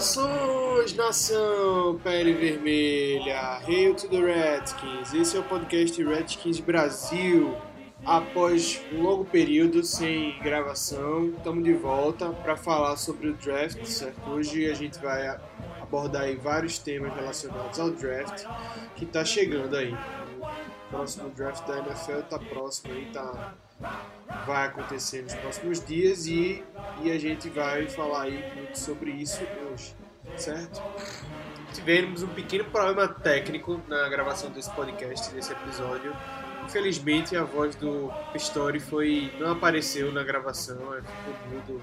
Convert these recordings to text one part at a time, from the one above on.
Saudações, nação pele vermelha! Hail to the Redskins! Esse é o podcast Redskins Brasil. Após um longo período sem gravação, estamos de volta para falar sobre o draft, certo? Hoje a gente vai abordar vários temas relacionados ao draft que está chegando aí. O próximo draft da NFL está próximo aí, tá vai acontecer nos próximos dias e, e a gente vai falar aí muito sobre isso hoje, certo? Tivemos um pequeno problema técnico na gravação desse podcast, desse episódio. Infelizmente a voz do Pistori foi não apareceu na gravação, ficou mudo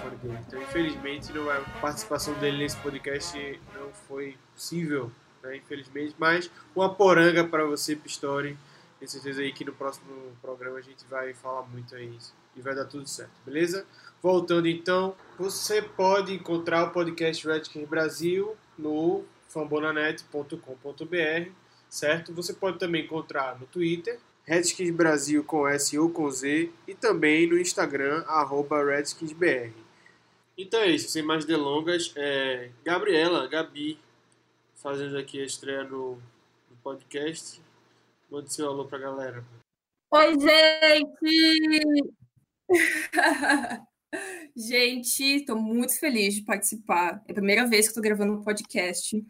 fora dele. Então infelizmente não, a participação dele nesse podcast não foi possível, né? infelizmente. Mas uma poranga para você, Pistori tenho certeza aí que no próximo programa a gente vai falar muito aí e vai dar tudo certo, beleza? Voltando então, você pode encontrar o podcast Redskins Brasil no fambonanet.com.br, certo? Você pode também encontrar no Twitter, Redskins Brasil com S ou com Z, e também no Instagram, arroba RedskinsBR. Então é isso, sem mais delongas, é Gabriela, Gabi, fazendo aqui a estreia no, no podcast. Mande seu alô pra galera. Oi, gente! gente, estou muito feliz de participar. É a primeira vez que estou gravando um podcast.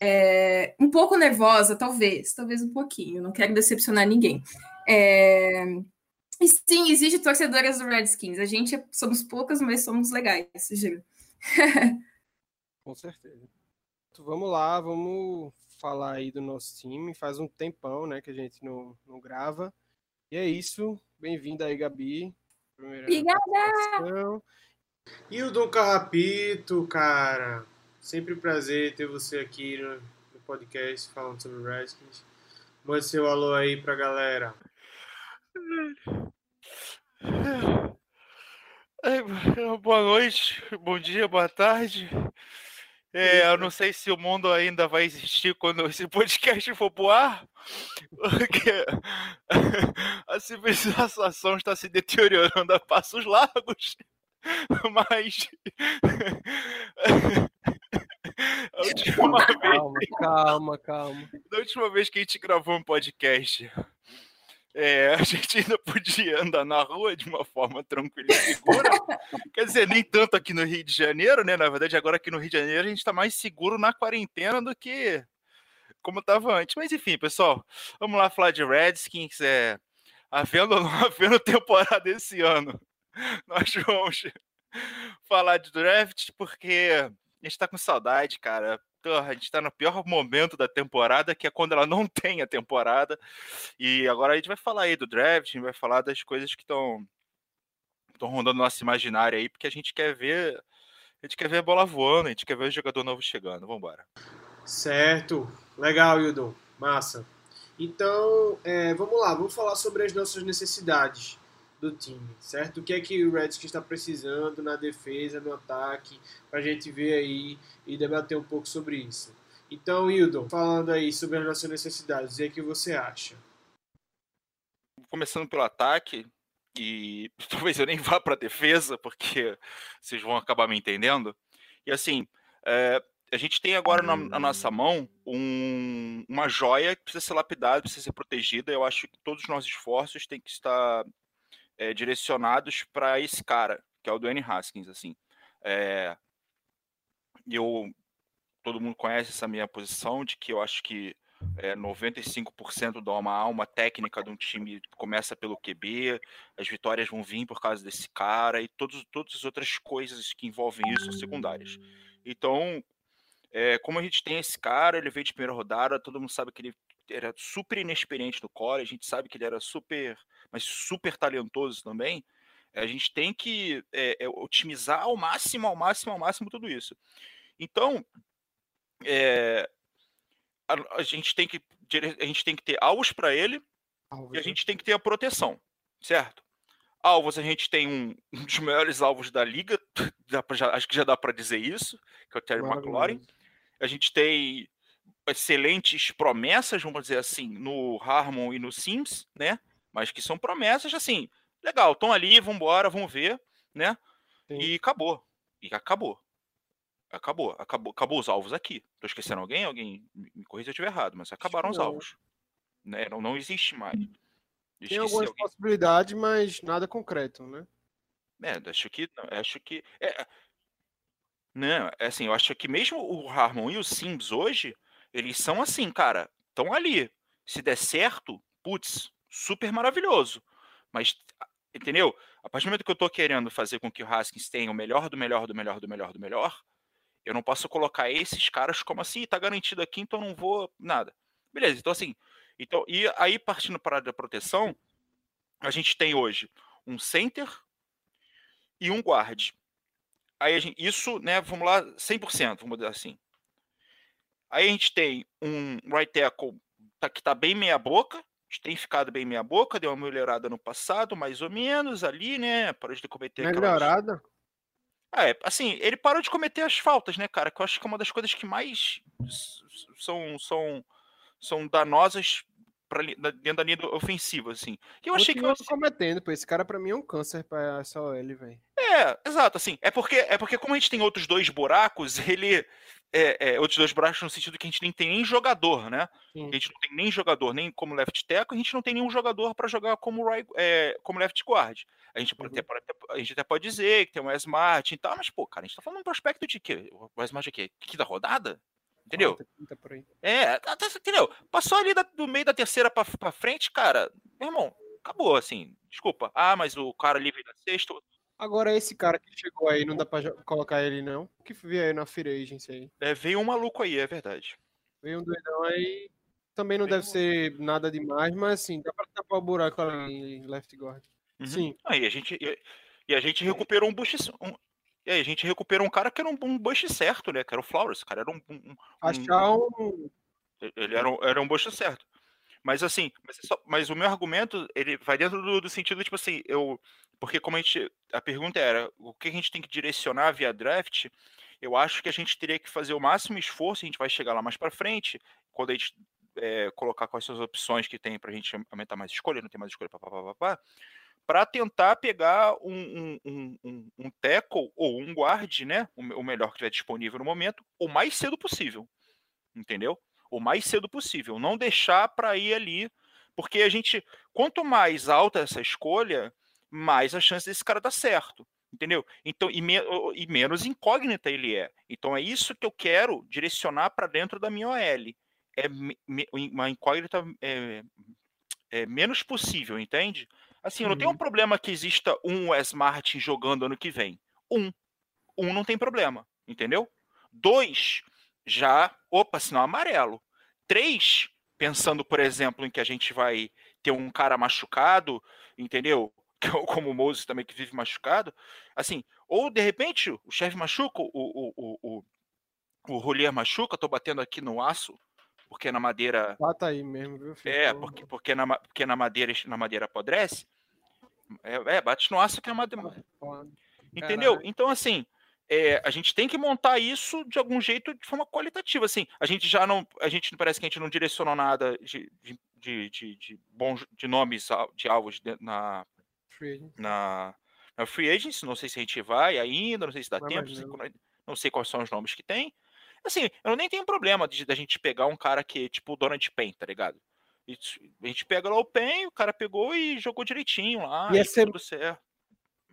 É, um pouco nervosa, talvez, talvez um pouquinho. Não quero decepcionar ninguém. É, e sim, existe torcedoras do Redskins. A gente é, somos poucas, mas somos legais, juro. Com certeza. Então, vamos lá, vamos falar aí do nosso time. Faz um tempão, né, que a gente não, não grava. E é isso. Bem-vindo aí, Gabi. Obrigada! E o Dom Carrapito, cara. Sempre um prazer ter você aqui no, no podcast falando sobre o Redskins. Mande seu alô aí pra galera. Boa noite, bom dia, boa tarde. É, eu não sei se o mundo ainda vai existir quando esse podcast for pro ar, porque a civilização está se deteriorando a passos largos, mas a última calma, vez, calma, calma. Da última vez que a gente gravou um podcast, é, a gente ainda podia andar na rua de uma forma tranquila e segura. Quer dizer, nem tanto aqui no Rio de Janeiro, né? Na verdade, agora aqui no Rio de Janeiro a gente está mais seguro na quarentena do que como estava antes. Mas enfim, pessoal, vamos lá falar de Redskins. É, havendo ou não havendo temporada esse ano, nós vamos falar de draft porque a gente está com saudade, cara a gente está no pior momento da temporada, que é quando ela não tem a temporada. E agora a gente vai falar aí do draft, a gente vai falar das coisas que estão estão rondando nosso imaginário aí, porque a gente quer ver a gente quer ver a bola voando, a gente quer ver o jogador novo chegando. Vamos embora. Certo. Legal, Hildo. Massa. Então, é, vamos lá, vamos falar sobre as nossas necessidades do time, certo? O que é que o Redskins está precisando na defesa, no ataque, para a gente ver aí e debater um pouco sobre isso. Então, Hildon, falando aí sobre as nossas necessidades, o que, é que você acha? Começando pelo ataque, e talvez eu nem vá para a defesa, porque vocês vão acabar me entendendo. E assim, é, a gente tem agora na, na nossa mão um, uma joia que precisa ser lapidada, precisa ser protegida. Eu acho que todos os nossos esforços têm que estar é, direcionados para esse cara, que é o Dwayne Haskins, assim. É, eu todo mundo conhece essa minha posição de que eu acho que é, 95% da uma alma técnica de um time começa pelo QB, as vitórias vão vir por causa desse cara e todos, todas as outras coisas que envolvem isso são secundárias. Então, é, como a gente tem esse cara, ele veio de primeira rodada, todo mundo sabe que ele era super inexperiente no college, a gente sabe que ele era super mas super talentoso também, a gente tem que é, é, otimizar ao máximo, ao máximo, ao máximo tudo isso. Então, é, a, a, gente tem que a gente tem que ter alvos para ele, Alvos, e a né? gente tem que ter a proteção, certo? Alvos, a gente tem um, um dos melhores alvos da liga, já, acho que já dá para dizer isso, que é o Terry McLaurin. A gente tem excelentes promessas, vamos dizer assim, no Harmon e no Sims, né? Mas que são promessas, assim, legal, estão ali, vamos embora, vamos ver, né? Sim. E acabou. E acabou. Acabou, acabou, acabou os alvos aqui. Tô esquecendo alguém? Alguém me corrija se eu estiver errado, mas acabaram os alvos. Né? Não, não existe mais. Tem algumas alguém. possibilidades, mas nada concreto, né? É, acho que. Acho que. É, não, é assim, eu acho que mesmo o Harmon e o Sims hoje, eles são assim, cara, estão ali. Se der certo, putz, super maravilhoso. Mas, entendeu? A partir do momento que eu tô querendo fazer com que o Haskins tenha o melhor do melhor do melhor do melhor do melhor, eu não posso colocar esses caras como assim, tá garantido aqui, então não vou nada. Beleza, então assim, então e aí partindo para a proteção, a gente tem hoje um center e um guard. Aí gente, isso, né, vamos lá, 100%, vamos dizer assim. Aí a gente tem um right tackle tá, que está bem meia boca, tem ficado bem meia boca, deu uma melhorada no passado, mais ou menos ali, né, parou de cometer Melhorada? Aquelas... É, assim, ele parou de cometer as faltas, né, cara, que eu acho que é uma das coisas que mais são, são, são danosas pra, dentro da linha ofensiva, assim. E eu achei que eu cometendo, pô, esse cara para mim é um câncer para essa OL, velho. É, exato, assim, é porque é porque como a gente tem outros dois buracos, ele é, é, outros dois buracos no sentido que a gente nem tem nem jogador, né? Sim. A gente não tem nem jogador nem como left tackle, a gente não tem nenhum jogador para jogar como right, é, como left guard. A gente, uhum. até, a gente até pode dizer que tem um Wes Martin e tal, mas, pô, cara, a gente tá falando um prospecto de quê? O Wes Martin é quê? Quinta rodada? Entendeu? É, tá, tá, entendeu? Passou ali da, do meio da terceira pra, pra frente, cara, meu irmão, acabou, assim. Desculpa. Ah, mas o cara ali veio da sexta. Agora, esse cara que chegou aí, não dá pra colocar ele, não? O que veio aí na Free Agency aí? É, veio um maluco aí, é verdade. Veio um doidão aí. Também não veio deve um... ser nada demais, mas assim, dá pra tapar o buraco ali em left guard. Uhum. Sim. Aí a gente. E a gente recuperou um boost. Um, e aí a gente recuperou um cara que era um, um bush certo, né? Que era o Flowers. Cara era um. um Achar um. Ele era um, era um bush certo. Mas assim, mas, só, mas, o meu argumento, ele vai dentro do, do, sentido, tipo assim, eu. Porque como a gente. A pergunta era, o que a gente tem que direcionar via draft? Eu acho que a gente teria que fazer o máximo esforço, a gente vai chegar lá mais para frente, quando a gente é, colocar quais são as opções que tem para a gente aumentar mais escolha, não tem mais escolha, papapá para tentar pegar um, um, um, um tackle ou um guard, né? O, melhor que tiver disponível no momento, o mais cedo possível. Entendeu? O mais cedo possível. Não deixar para ir ali. Porque a gente, quanto mais alta essa escolha, mais a chance desse cara dar certo. Entendeu? Então, e, me, e menos incógnita ele é. Então é isso que eu quero direcionar para dentro da minha OL. É me, uma incógnita é, é, menos possível, entende? Assim, eu não tenho um uhum. problema que exista um Wes Martin jogando ano que vem. Um. Um não tem problema, entendeu? Dois, já, opa, sinal amarelo. Três, pensando, por exemplo, em que a gente vai ter um cara machucado, entendeu? Como o Moses também que vive machucado. Assim, ou de repente o chefe machuca, o, o, o, o, o Rolier machuca, tô batendo aqui no aço, porque na madeira. Bata aí mesmo, viu? É, porque, porque, na, porque na madeira na madeira apodrece. É, é, bate no aço que é uma. Entendeu? Caralho. Então, assim, é, a gente tem que montar isso de algum jeito de forma qualitativa. Assim, a gente já não. A gente parece que a gente não direcionou nada de, de, de, de, bons de nomes de alvos na, na, na Free Agency. Não sei se a gente vai ainda, não sei se dá tempo, não. não sei quais são os nomes que tem. Assim, eu nem tenho problema de da gente pegar um cara que, tipo, o Donald Pen, tá ligado? A gente pega lá o PEN, o cara pegou e jogou direitinho lá, e, e ser... tudo certo.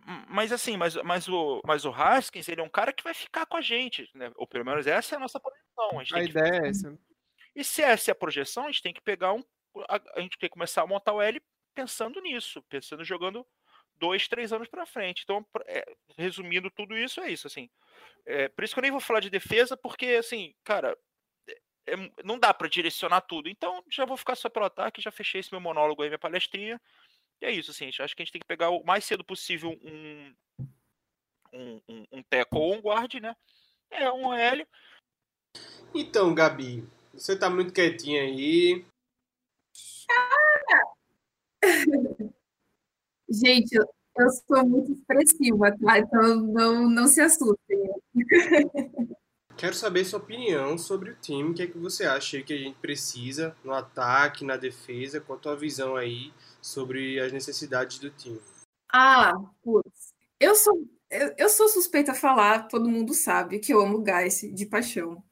Hum, mas assim, mas, mas, o, mas o Haskins, ele é um cara que vai ficar com a gente, né? Ou pelo menos essa é a nossa projeção. A, a ideia que... é essa. E se essa é a projeção, a gente tem que pegar um. A, a gente tem que começar a montar o L pensando nisso, pensando jogando dois, três anos para frente. Então, é, resumindo tudo isso, é isso, assim. É, por isso que eu nem vou falar de defesa, porque, assim, cara, é, não dá para direcionar tudo. Então, já vou ficar só pelo ataque, já fechei esse meu monólogo aí, minha palestrinha. E é isso, assim, acho que a gente tem que pegar o mais cedo possível um, um, um, um teco ou um guard, né? É, um L. Então, Gabi, você tá muito quietinha aí. Gente, eu, eu sou muito expressiva, tá? Então não, não se assustem. Quero saber sua opinião sobre o time. O que é que você acha que a gente precisa no ataque, na defesa? Qual a tua visão aí sobre as necessidades do time? Ah, putz. Eu sou, eu, eu sou suspeita a falar, todo mundo sabe que eu amo o Geis de paixão.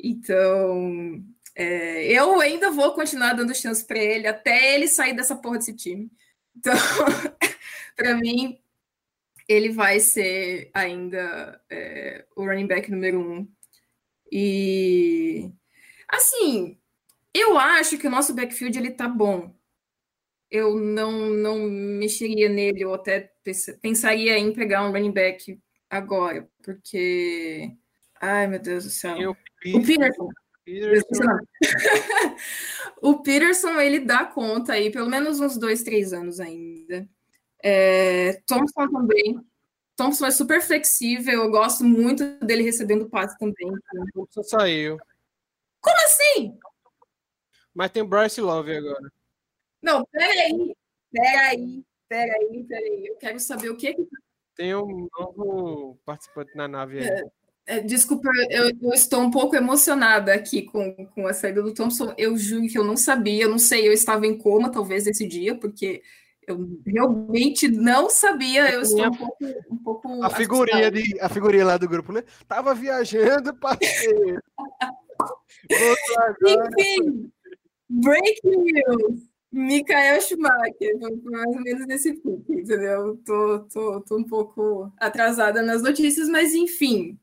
Então, é, eu ainda vou continuar dando chance para ele até ele sair dessa porra desse time. Então, para mim, ele vai ser ainda é, o running back número um. E assim, eu acho que o nosso backfield ele tá bom. Eu não, não mexeria nele, ou até pensaria em pegar um running back agora, porque. Ai, meu Deus do céu. Eu, o Peterson. Peterson. o Peterson, ele dá conta aí, pelo menos uns dois, três anos ainda. É, Thompson também. Thompson é super flexível, eu gosto muito dele recebendo passe também. Thompson saiu. Como assim? Mas tem Bryce Love agora. Não, peraí, peraí, peraí, peraí. Eu quero saber o que que. Tem um novo participante na nave aí. É, desculpa, eu, eu, estou um pouco emocionada aqui com, com a saída do Thompson. Eu juro que eu não sabia, eu não sei, eu estava em coma talvez esse dia, porque eu realmente não sabia, eu estou um pouco, um pouco a figurinha de a figurinha lá do grupo, né? Tava viajando, parceiro. Enfim, breaking news. Mikael Schumacher, mais ou menos nesse pique, entendeu? Tô, tô, tô um pouco atrasada nas notícias, mas enfim,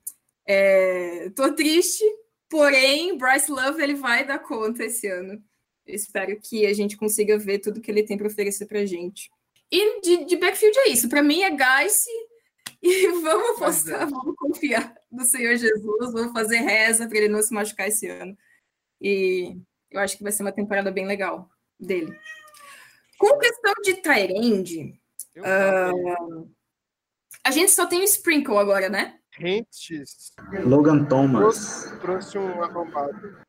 é, tô triste, porém, Bryce Love ele vai dar conta esse ano espero que a gente consiga ver tudo que ele tem para oferecer para gente. E de, de, backfield é isso. Para mim é Gaice e vamos postar, vamos confiar no Senhor Jesus, vamos fazer reza para ele não se machucar esse ano. E eu acho que vai ser uma temporada bem legal dele. Com questão de Tyrande, uh, a gente só tem o Sprinkle agora, né? Rentes. Logan Thomas. Trouxe, trouxe um arrombado.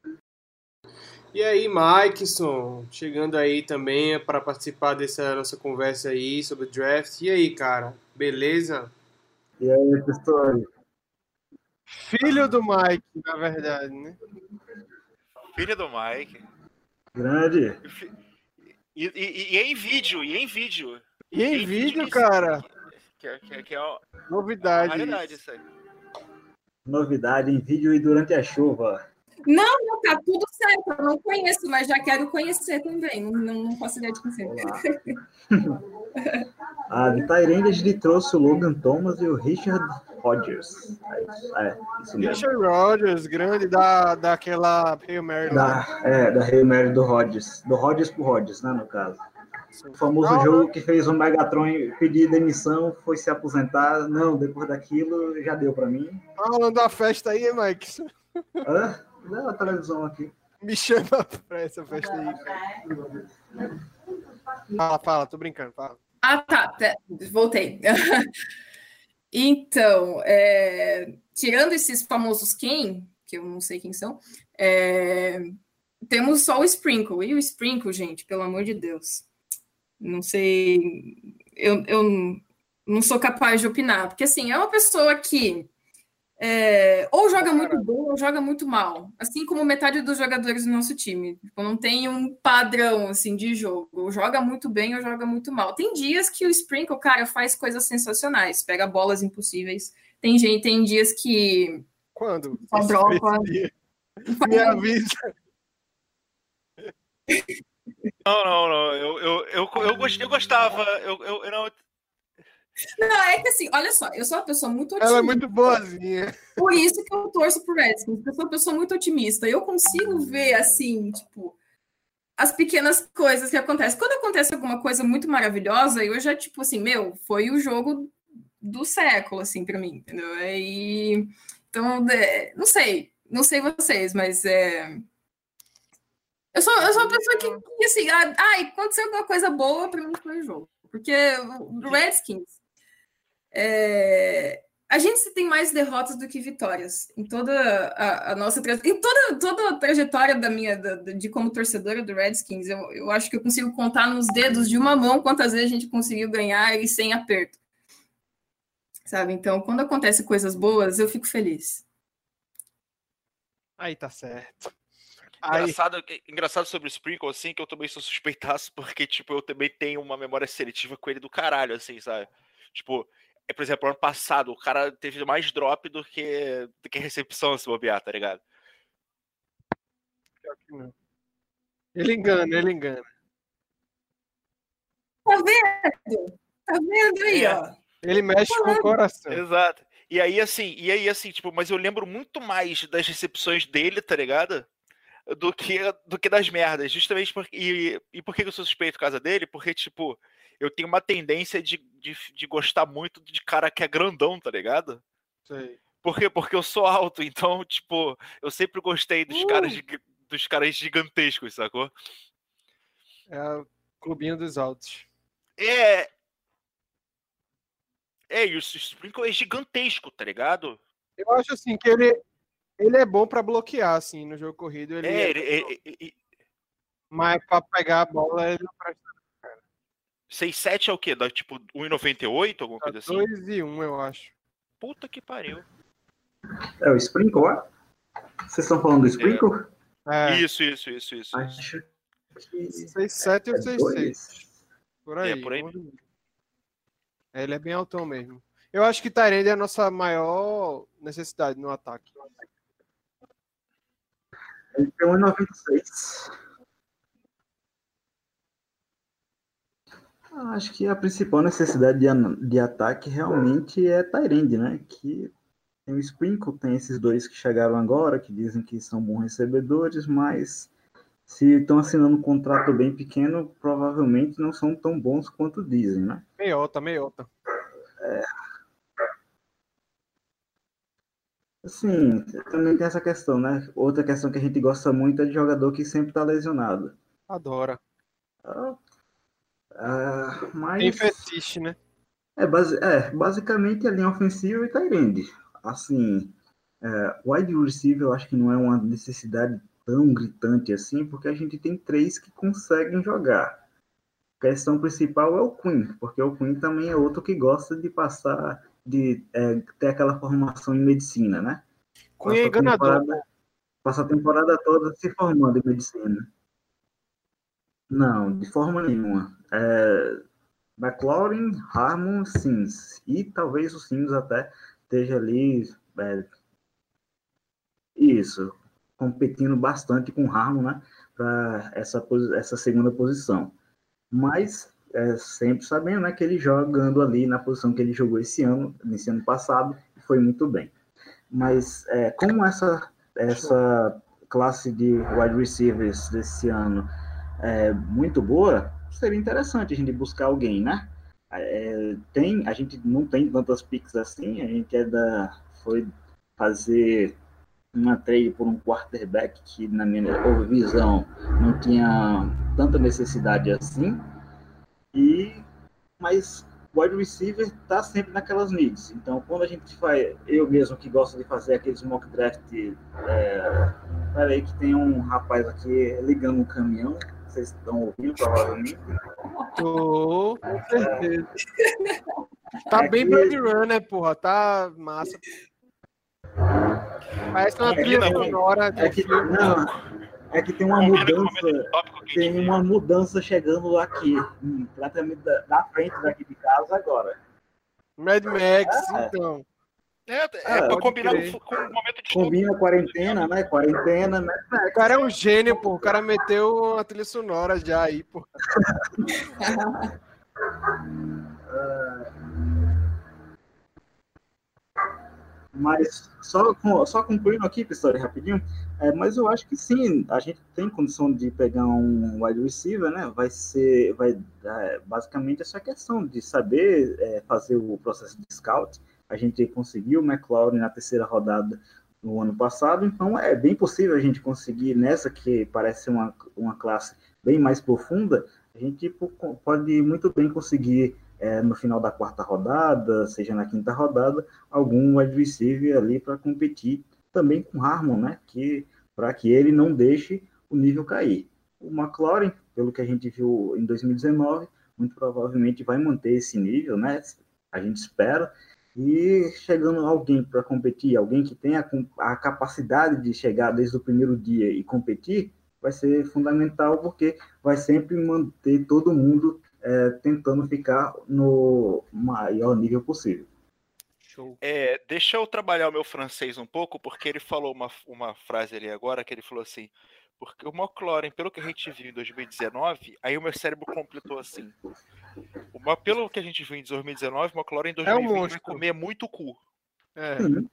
E aí, Mikeson, chegando aí também para participar dessa nossa conversa aí sobre draft. E aí, cara, beleza? E aí, pessoal? Filho do Mike, na verdade, né? Filho do Mike. Grande. E, e, e em vídeo, e em vídeo. E em, em vídeo, cara? Que, é, que, é, que é uma, Novidade. Uma isso aí. Novidade em vídeo e durante a chuva. Não, não, tá tudo certo. Eu não conheço, mas já quero conhecer também. Não, não, faço ideia de conhecer. a de Tyrande a gente trouxe o Logan Thomas e o Richard Rodgers. É, é isso mesmo. Richard Rodgers, grande da, daquela Hail Mary. Da, é, da Hail Mary do Rodgers. Do Rodgers pro Rodgers, né, no caso. O famoso não, jogo que fez o Megatron pedir demissão, foi se aposentar. Não, depois daquilo já deu para mim. Tá rolando a festa aí, Mike? Hã? Não, a televisão aqui. Me chama pra essa festa aí. Fala, fala, tô brincando, fala. Ah, tá, voltei. então, é, tirando esses famosos quem, que eu não sei quem são, é, temos só o Sprinkle. E o Sprinkle, gente, pelo amor de Deus. Não sei. Eu, eu não sou capaz de opinar, porque assim, é uma pessoa que é, ou joga muito bem ou joga muito mal, assim como metade dos jogadores do nosso time. Tipo, não tem um padrão assim de jogo. Ou joga muito bem ou joga muito mal. Tem dias que o Sprinkle, cara, faz coisas sensacionais, pega bolas impossíveis. Tem gente, tem dias que quando só dropa. Me avisa. Não, não, não. Eu, eu, eu, eu, eu gostava. Eu, eu, eu, não, não, é que assim, olha só, eu sou uma pessoa muito otimista. Ela é muito boazinha. Por isso que eu torço pro Redskins, eu sou uma pessoa muito otimista. Eu consigo ver, assim, tipo, as pequenas coisas que acontecem. Quando acontece alguma coisa muito maravilhosa, eu já, tipo assim, meu, foi o jogo do século, assim, para mim, entendeu? E, então, é, não sei, não sei vocês, mas é. Eu sou, eu sou uma pessoa que, que assim, ah, ai, aconteceu alguma coisa boa, para mim foi o jogo. Porque o Redskins, é, a gente tem mais derrotas do que vitórias em toda a, a nossa em toda, toda a trajetória da minha da, de como torcedora do Redskins. Eu, eu acho que eu consigo contar nos dedos de uma mão quantas vezes a gente conseguiu ganhar e sem aperto. Sabe? Então, quando acontecem coisas boas, eu fico feliz. Aí tá certo. Engraçado, engraçado sobre o Sprinkle, assim, que eu também sou suspeitaço, porque, tipo, eu também tenho uma memória seletiva com ele do caralho, assim, sabe? Tipo, é, por exemplo, ano passado, o cara teve mais drop do que, do que recepção se bobear, tá ligado? Ele engana, ele engana. Tá vendo? Tá vendo aí, é. ó? Ele mexe com o coração. Exato. E aí, assim, e aí, assim, tipo, mas eu lembro muito mais das recepções dele, tá ligado? Do que, do que das merdas. Justamente porque. E, e por que eu sou suspeito por causa dele? Porque, tipo, eu tenho uma tendência de, de, de, gostar muito de cara que é grandão, tá ligado? Sei. Por quê? Porque eu sou alto, então, tipo, eu sempre gostei dos, uh! caras, dos caras gigantescos, sacou? É o clubinho dos altos. É. É, e o Sprinkle é gigantesco, tá ligado? Eu acho assim que ele, ele é bom para bloquear, assim, no jogo corrido. Ele é, é ele, ele, ele, Mas pra pegar a bola, ele não presta 6,7 é o quê? Da, tipo 1,98? Alguma coisa assim? 2 e 1, eu acho. Puta que pariu. É o Sprinkle, ó? Vocês estão falando do Sprinkle? É. Isso, isso, isso, isso. Acho que. 6,7 ou 6,6. Por aí. É, por aí. É, ele é bem altão mesmo. Eu acho que Tyrande é a nossa maior necessidade no ataque. Ele tem 1,96. Acho que a principal necessidade de, de ataque realmente é Tyrande, né? Que tem o Sprinkle, tem esses dois que chegaram agora, que dizem que são bons recebedores, mas se estão assinando um contrato bem pequeno, provavelmente não são tão bons quanto dizem, né? Meiota, meiota. É. Assim, também tem essa questão, né? Outra questão que a gente gosta muito é de jogador que sempre está lesionado. Adora. Ah, Uh, mas... Tem fetiche, né? É, base... é, basicamente a linha ofensiva e Tyrande. Assim, é, wide receiver eu acho que não é uma necessidade tão gritante assim, porque a gente tem três que conseguem jogar. A questão principal é o Queen, porque o Queen também é outro que gosta de passar, de é, ter aquela formação em medicina, né? É enganador. Passa a temporada toda se formando em medicina. Não, de forma nenhuma. É, McLaurin, Harmon, Sims. E talvez o Sims até esteja ali. É, isso, competindo bastante com o Harmon, né? Para essa, essa segunda posição. Mas é, sempre sabendo né, que ele jogando ali na posição que ele jogou esse ano, nesse ano passado, foi muito bem. Mas é, como essa, essa classe de wide receivers desse ano é, muito boa, seria interessante a gente buscar alguém, né? É, tem, a gente não tem tantas picks assim, a gente é da, foi fazer uma trade por um quarterback que, na minha visão, não tinha tanta necessidade assim. E, mas o wide receiver está sempre naquelas needs. Então, quando a gente faz, eu mesmo que gosto de fazer aqueles mock draft, é, peraí que tem um rapaz aqui ligando um caminhão, vocês estão ouvindo, provavelmente. Tô, com certeza. Tá bem Blade Runner, porra. Tá massa. Parece uma trilha sonora é que, não, é que tem uma mudança. Tem uma mudança chegando aqui, praticamente da, da frente daqui de casa agora. Mad Max, é. então. É, é, é pra combinar com, com o momento de Combina quarentena, né? Quarentena, né? O cara é um gênio, pô. O cara meteu a trilha sonora já aí, pô. Mas só, só concluindo aqui, pessoal, rapidinho, é, mas eu acho que sim, a gente tem condição de pegar um wide receiver, né? Vai ser, vai é, basicamente essa questão de saber é, fazer o processo de scout a gente conseguiu o McLaurin na terceira rodada no ano passado, então é bem possível a gente conseguir nessa que parece uma, uma classe bem mais profunda, a gente pode muito bem conseguir é, no final da quarta rodada, seja na quinta rodada, algum receiver ali para competir também com Harmon, né? Que para que ele não deixe o nível cair. O McLaurin, pelo que a gente viu em 2019, muito provavelmente vai manter esse nível, né? A gente espera. E chegando alguém para competir, alguém que tenha a capacidade de chegar desde o primeiro dia e competir, vai ser fundamental porque vai sempre manter todo mundo é, tentando ficar no maior nível possível. É, deixa eu trabalhar o meu francês um pouco, porque ele falou uma, uma frase ali agora que ele falou assim: porque o McLaren, pelo que a gente viu em 2019, aí o meu cérebro completou assim. Uma, pelo que a gente viu em 2019, o McLaren em 2020 é um vai comer muito cu. É. Uhum.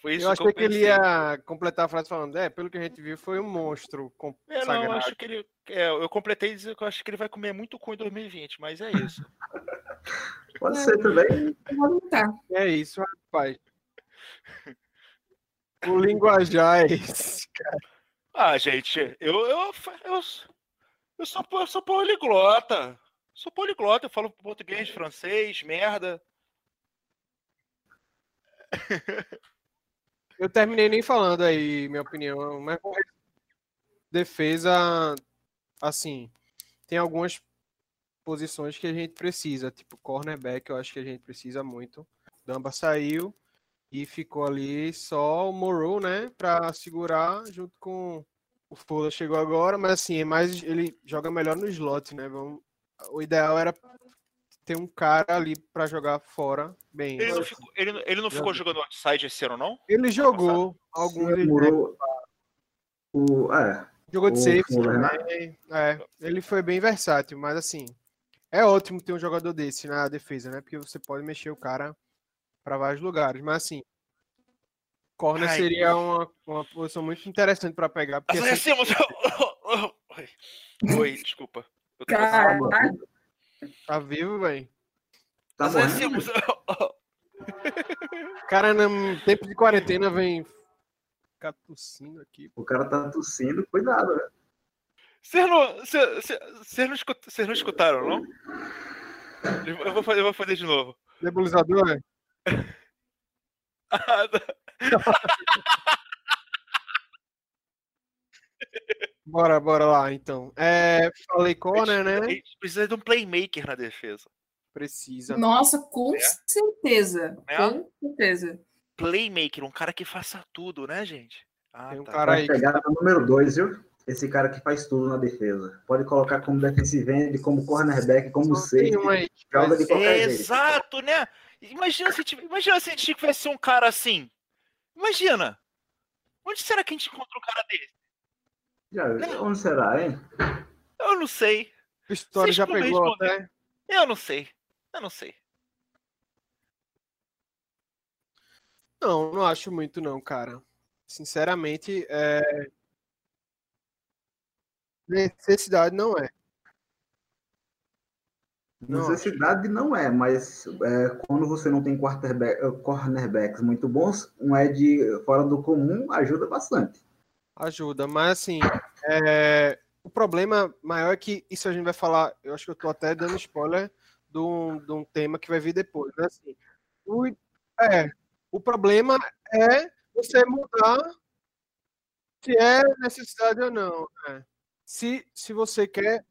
Foi isso eu achei que, que, ele ia completar a frase falando, é, pelo que a gente viu, foi um monstro. É, não, eu acho que ele. É, eu completei dizendo que eu acho que ele vai comer muito cu em 2020, mas é isso. Pode ser também. É isso, rapaz. O linguajar é esse, cara. Ah, gente, eu, eu, eu, eu sou, eu sou poliglota. Sou poliglota, eu falo português, francês, merda. Eu terminei nem falando aí, minha opinião, mas defesa, assim, tem algumas posições que a gente precisa, tipo cornerback, eu acho que a gente precisa muito. Damba saiu e ficou ali só o Morrow, né, para segurar junto com o Fuller chegou agora, mas assim, é mais ele joga melhor no slot, né? Vamos, o ideal era ter um cara ali para jogar fora bem. Ele não ficou, ele, ele não ficou jogando outside esse ano, não? Ele jogou alguns. O, é, jogou de safety também. É, ele foi bem versátil, mas assim, é ótimo ter um jogador desse na defesa, né? Porque você pode mexer o cara para vários lugares. Mas assim, corner Ai, seria uma, uma posição muito interessante para pegar. Porque assim... Oi, desculpa. Caralho. Tá vivo, velho? Tá Acessemos. cara, no tempo de quarentena vem ficar tossindo aqui. O cara tá tossindo, cuidado, velho. Vocês não, cê, não, não escutaram, não? Eu vou fazer, eu vou fazer de novo. Nebulizador, né? bora, bora lá, então. É, falei corner, né? A gente precisa de um playmaker na defesa. Precisa. Nossa, com é? certeza. É? Com certeza. Playmaker, um cara que faça tudo, né, gente? Ah, Tem um tá. cara aí. pegar que... número 2, viu? esse cara que faz tudo na defesa. Pode colocar como defensive end, como cornerback, como safety. Joga de qualquer é, jeito. Exato, né? Imagina se, imagina se a gente tivesse um cara assim. Imagina. Onde será que a gente encontra um cara desse? Já, né? Onde será, hein? Eu não sei. A história já pegou até. Eu não sei. Eu não sei. Não, não acho muito não, cara. Sinceramente, é... Necessidade não é. Não Necessidade acho. não é, mas é, quando você não tem quarterback, cornerbacks muito bons, um edge fora do comum ajuda bastante. Ajuda, mas assim, é, o problema maior é que isso a gente vai falar, eu acho que eu tô até dando spoiler de um, de um tema que vai vir depois, né? Assim, o, é, o problema é você mudar se é necessidade ou não. Né? se, se você quer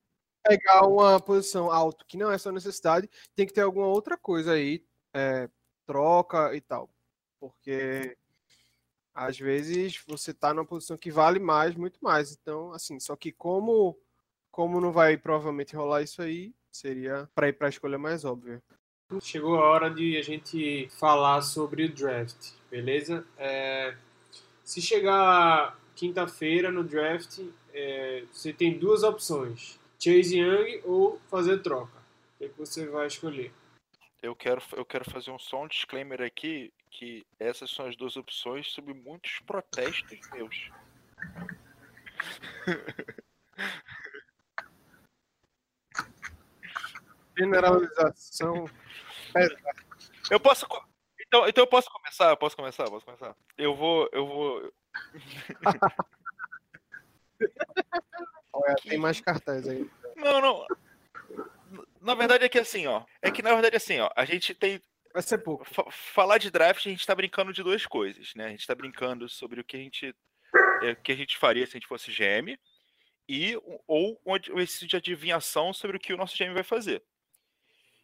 pegar uma posição alta, que não é sua necessidade, tem que ter alguma outra coisa aí, é, troca e tal. Porque às vezes você está numa posição que vale mais, muito mais. Então, assim, só que como como não vai provavelmente rolar isso aí, seria para ir para a escolha mais óbvia. Chegou a hora de a gente falar sobre o draft, beleza? É, se chegar quinta-feira no draft é, você tem duas opções: Chase Young ou fazer troca. O que, é você vai escolher? Eu quero, eu quero fazer um só um disclaimer aqui que essas são as duas opções sob muitos protestos meus. Generalização. Eu posso. Então, então eu posso começar? Eu posso começar? Eu posso começar? Eu vou. Eu vou. Olha, tem mais cartaz aí. Não, não. na verdade é que assim, ó. É que na verdade assim, ó. A gente tem. Vai ser pouco. falar de draft, a gente tá brincando de duas coisas, né? A gente tá brincando sobre o que a gente. É, que a gente faria se a gente fosse GM. E, ou esse de adivinhação sobre o que o nosso GM vai fazer.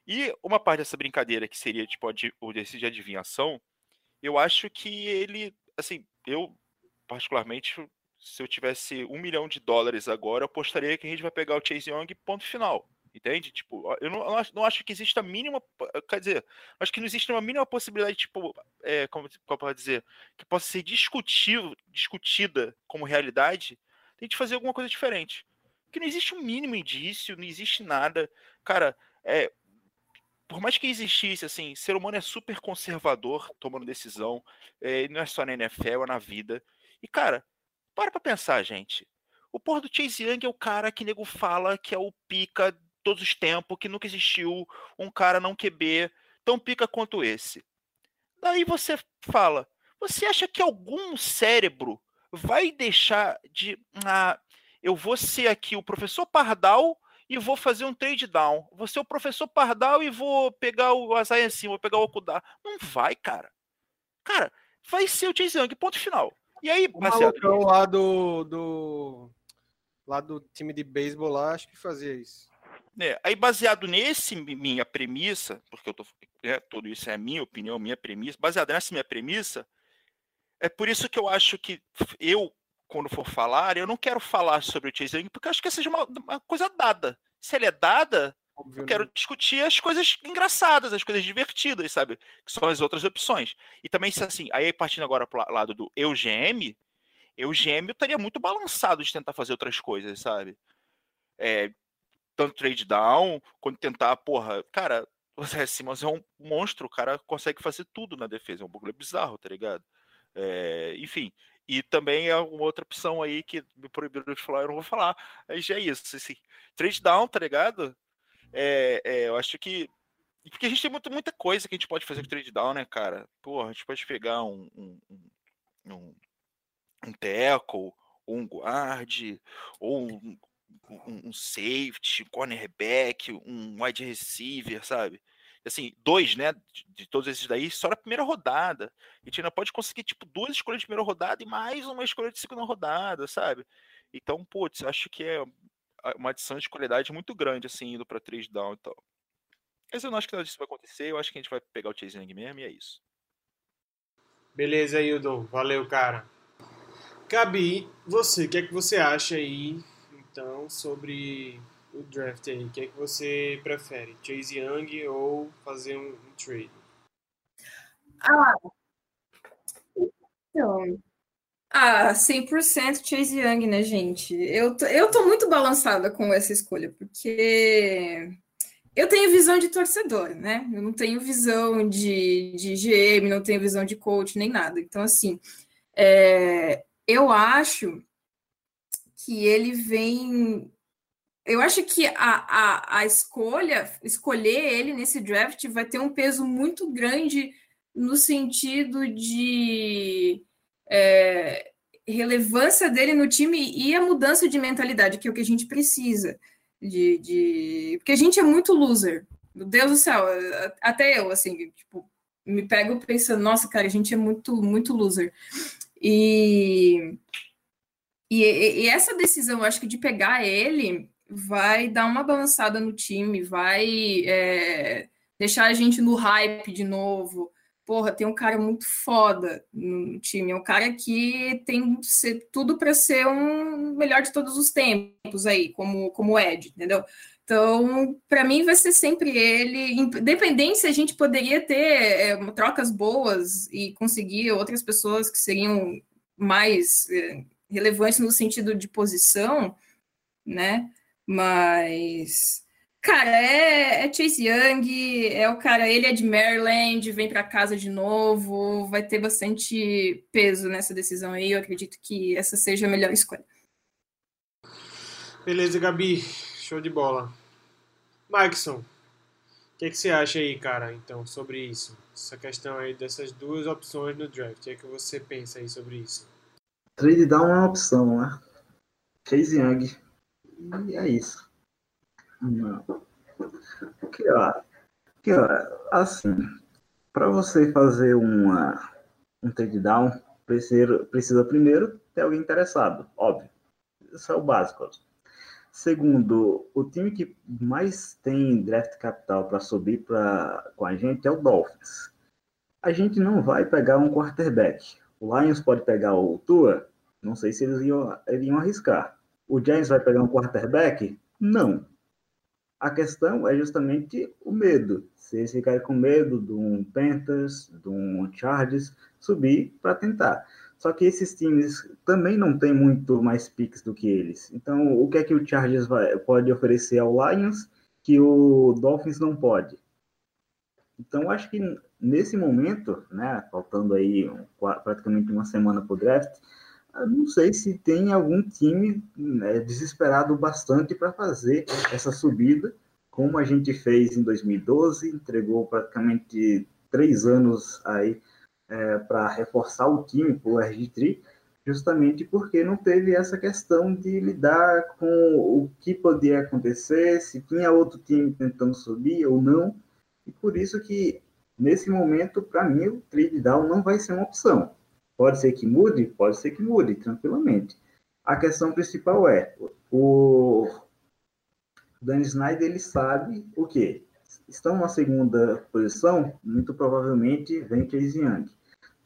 E uma parte dessa brincadeira que seria tipo o desse de adivinhação, eu acho que ele, assim, eu particularmente, se eu tivesse um milhão de dólares agora, eu apostaria que a gente vai pegar o Chase Young ponto final. Entende? Tipo, eu não, não acho que exista a mínima. Quer dizer, acho que não existe uma mínima possibilidade, tipo, é, como, como pode dizer, que possa ser discutível, discutida como realidade, tem que fazer alguma coisa diferente. Porque não existe um mínimo indício, não existe nada. Cara, é, por mais que existisse, assim, ser humano é super conservador tomando decisão, é, não é só na NFL, é na vida. E, cara, para pra pensar, gente. O porra do Chase Young é o cara que nego fala que é o pica todos os tempos, que nunca existiu um cara não QB tão pica quanto esse. Daí você fala, você acha que algum cérebro vai deixar de. Ah, eu vou ser aqui o professor Pardal e vou fazer um trade down. Vou ser o professor Pardal e vou pegar o Azaia assim, vou pegar o Okudar. Não vai, cara. Cara, vai ser o Chase Young, ponto final. E aí, o malucão lá do, do lá do time de beisebol lá, acho que fazia isso. É, aí, baseado nesse minha premissa, porque eu tô, é, tudo isso é a minha opinião, minha premissa, baseado nessa minha premissa, é por isso que eu acho que eu, quando for falar, eu não quero falar sobre o Chase Young, porque eu acho que seja uma, uma coisa dada. Se ele é dada, Óbvio, eu quero discutir as coisas engraçadas, as coisas divertidas, sabe? Que são as outras opções. E também, se assim, aí partindo agora para o lado do eu GM, eu GM eu estaria muito balançado de tentar fazer outras coisas, sabe? É, tanto trade down, quanto tentar, porra, cara, o Zé Simmons é um monstro, o cara consegue fazer tudo na defesa, é um bagulho bizarro, tá ligado? É, enfim, e também é uma outra opção aí que me proibiram de falar, eu não vou falar, aí já é isso, assim, trade down, tá ligado? É, é, eu acho que porque a gente tem muita, muita coisa que a gente pode fazer com trade down, né, cara? Porra, a gente pode pegar um, um, um, um tackle, ou um guard, ou um, um, um safety, um cornerback, um wide receiver, sabe? Assim, dois, né? De, de, todos esses daí, só na primeira rodada. A gente ainda pode conseguir, tipo, duas escolhas de primeira rodada e mais uma escolha de segunda rodada, sabe? Então, putz, acho que é uma adição de qualidade muito grande, assim, indo para três down e tal. Mas eu não acho que nada disso vai acontecer, eu acho que a gente vai pegar o Chase Young mesmo e é isso. Beleza, Hildon. Valeu, cara. Gabi, você, o que é que você acha aí então sobre o draft aí. O que é que você prefere? Chase Young ou fazer um, um trade? Ah, então. Ah, 100% Chase Young, né, gente? Eu tô, eu tô muito balançada com essa escolha, porque eu tenho visão de torcedor, né? Eu não tenho visão de, de GM, não tenho visão de coach, nem nada. Então, assim, é, eu acho que ele vem. Eu acho que a, a, a escolha, escolher ele nesse draft vai ter um peso muito grande no sentido de é, relevância dele no time e a mudança de mentalidade, que é o que a gente precisa. De, de... Porque a gente é muito loser. Meu Deus do céu, até eu, assim, tipo, me pego pensando, nossa, cara, a gente é muito, muito loser. E e, e, essa decisão, acho que de pegar ele vai dar uma balançada no time, vai é, deixar a gente no hype de novo. Porra, tem um cara muito foda no time, é um cara que tem tudo para ser um melhor de todos os tempos aí, como como Ed, entendeu? Então, para mim vai ser sempre ele. Independente se a gente poderia ter é, trocas boas e conseguir outras pessoas que seriam mais é, relevante no sentido de posição, né? Mas, cara, é, é, Chase Young, é o cara, ele é de Maryland, vem para casa de novo, vai ter bastante peso nessa decisão aí. Eu acredito que essa seja a melhor escolha. Beleza, Gabi, show de bola. Maxson, o que, que você acha aí, cara, então, sobre isso? Essa questão aí dessas duas opções no draft, o que é que você pensa aí sobre isso? Trade down é uma opção, né? Chase Young. E é isso. Não. Que, ó, que, ó, assim, para você fazer uma, um takedown, precisa, precisa primeiro ter alguém interessado, óbvio. Isso é o básico. Segundo, o time que mais tem draft capital para subir pra, com a gente é o Dolphins. A gente não vai pegar um quarterback. O Lions pode pegar o Tua, não sei se eles iam, iriam arriscar. O Giants vai pegar um quarterback? Não. A questão é justamente o medo. Se eles ficarem com medo de um Panthers, de um Chargers, subir para tentar. Só que esses times também não têm muito mais picks do que eles. Então, o que é que o Chargers vai, pode oferecer ao Lions que o Dolphins não pode? Então, acho que nesse momento, né, faltando aí praticamente uma semana para o draft, não sei se tem algum time né, desesperado bastante para fazer essa subida, como a gente fez em 2012, entregou praticamente três anos aí é, para reforçar o time para o RG3, justamente porque não teve essa questão de lidar com o que podia acontecer, se tinha outro time tentando subir ou não, e por isso que nesse momento, para mim, o trade down não vai ser uma opção. Pode ser que mude? Pode ser que mude, tranquilamente. A questão principal é, o Dan Snyder, ele sabe o quê? Estão na segunda posição, muito provavelmente vem Chase Young.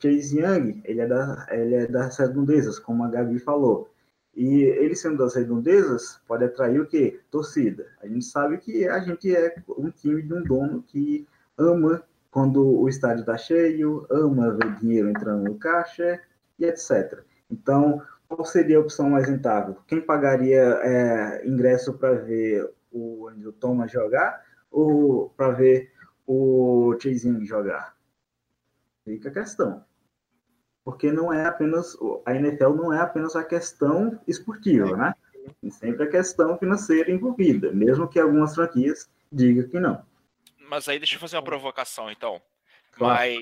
Chase Young, ele é, da, ele é das redondezas, como a Gabi falou. E ele sendo das redondezas, pode atrair o quê? Torcida. A gente sabe que a gente é um time de um dono que ama quando o estádio está cheio, ama ver dinheiro entrando no caixa e etc. Então, qual seria a opção mais rentável? Quem pagaria é, ingresso para ver o Andrew Thomas jogar ou para ver o Chase jogar? Fica a questão. Porque não é apenas a NFL não é apenas a questão esportiva, né? Tem sempre a questão financeira envolvida, mesmo que algumas franquias digam que não mas aí deixa eu fazer uma provocação, então. Claro. Mas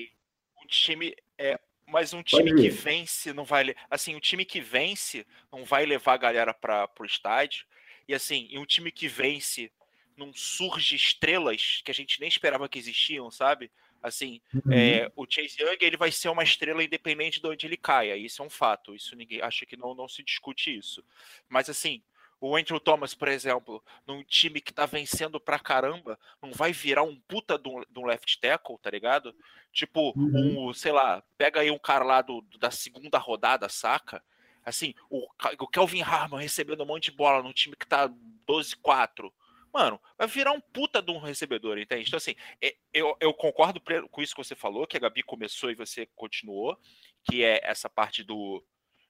um time é, mas um time que vence não vai, assim, um time que vence não vai levar a galera para o estádio. E assim, e um time que vence não surge estrelas que a gente nem esperava que existiam, sabe? Assim, uhum. é, o Chase Young ele vai ser uma estrela independente de onde ele caia. Isso é um fato. Isso ninguém acha que não, não se discute isso. Mas assim, o Andrew Thomas, por exemplo, num time que tá vencendo pra caramba, não vai virar um puta de um, left tackle, tá ligado? Tipo, uhum. um, sei lá, pega aí um cara lá do, da segunda rodada, saca? Assim, o, o Kelvin Harman recebendo um monte de bola num time que tá 12-4. Mano, vai virar um puta de um recebedor, entende? Então, assim, é, eu, eu concordo com isso que você falou, que a Gabi começou e você continuou, que é essa parte do,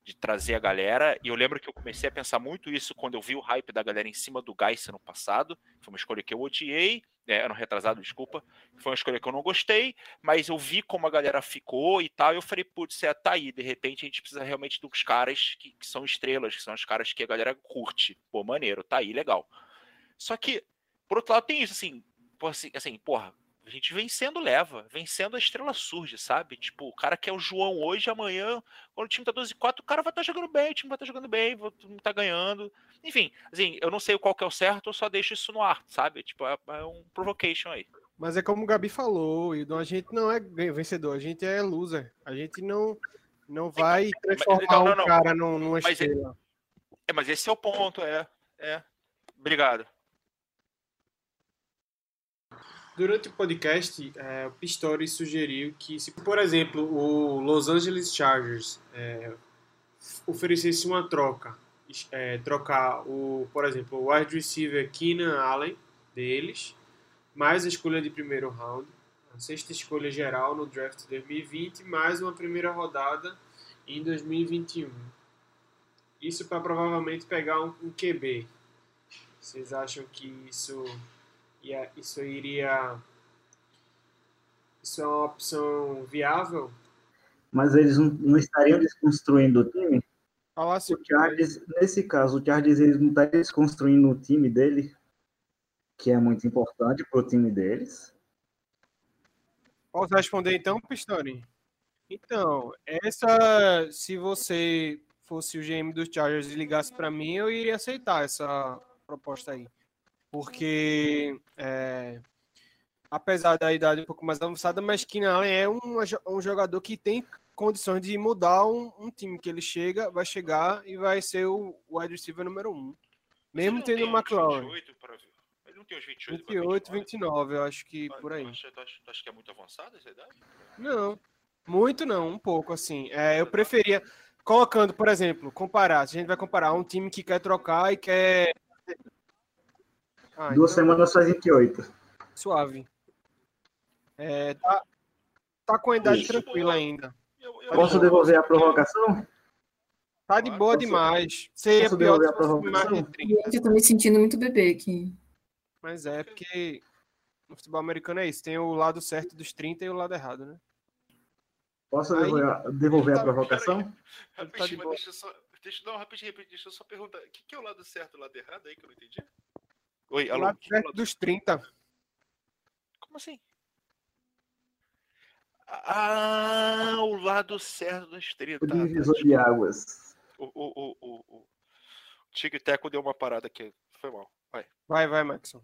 de trazer a galera. E eu lembro que eu comecei a pensar muito isso quando eu vi o hype da galera em cima do Geis no passado. Foi uma escolha que eu odiei, é, ano retrasado, desculpa. Foi uma escolha que eu não gostei, mas eu vi como a galera ficou e tal. E eu falei, putz, é, tá aí. De repente a gente precisa realmente dos caras que, que são estrelas, que são os caras que a galera curte. Pô, maneiro, tá aí, legal. Só que, por outro lado, tem isso, assim, assim, assim porra, a gente vencendo leva, vencendo a estrela surge, sabe? Tipo, o cara que é o João hoje, amanhã, quando o time tá 12 4, o cara vai estar tá jogando bem, o time vai estar tá jogando bem, o time tá ganhando. Enfim, assim, eu não sei qual que é o certo, eu só deixo isso no ar, sabe? Tipo, é, é um provocation aí. Mas é como o Gabi falou, e a gente não é vencedor, a gente é loser. A gente não, não vai transformar não, não, não, um cara numa mas estrela. É, é, mas esse é o ponto, é. é. Obrigado. Durante o podcast, é, o Pistori sugeriu que, se, por exemplo, o Los Angeles Chargers é, oferecesse uma troca, é, trocar, o, por exemplo, o wide receiver Keenan Allen deles, mais a escolha de primeiro round, a sexta escolha geral no draft de 2020, mais uma primeira rodada em 2021. Isso para provavelmente pegar um, um QB. Vocês acham que isso e isso iria. Isso é uma opção viável? Mas eles não, não estariam desconstruindo o time? Assim, o Chargers, nesse caso, o Chargers eles não estariam desconstruindo o time dele, que é muito importante para o time deles. Posso responder então, Pistori? Então, essa, se você fosse o GM dos Chargers e ligasse para mim, eu iria aceitar essa proposta aí. Porque é, apesar da idade um pouco mais avançada, mas Keenan Allen é um, um jogador que tem condições de mudar um, um, time que ele chega, vai chegar e vai ser o wide receiver número um. Mesmo tendo o McLaurin. Ele não tem os 28, 28 29, eu acho que por aí. Acho, acho, acho que é muito avançada essa idade? Não, muito não, um pouco assim. É, eu preferia, colocando, por exemplo, comparar, se a gente vai comparar um time que quer trocar e quer. Ah, Duas então... semanas faz 28. Suave. É, tá, tá com a idade Isso. tranquila ainda. Eu, eu, Posso devolver a provocação? Tá de boa Posso, demais. Seria Posso pior a provocação? Eu tô me sentindo muito bebê aqui. Mas é porque no futebol americano é isso. Tem o lado certo dos 30 e o lado errado, né? Posso Aí, devolver, devolver tá, a provocação? Rapidinho, tá deixa eu só. Deixa, não, rapidinho, rapidinho, deixa eu só perguntar. O que, que é o lado certo e o lado errado aí que eu não entendi? Oi, alô? O lado certo dos 30. Como assim? Ah, o lado certo dos 30. O divisor tá, de águas. O, o, o, o, o Tig Teco deu uma parada aqui. Foi mal. Vai. Vai, vai, Maxon.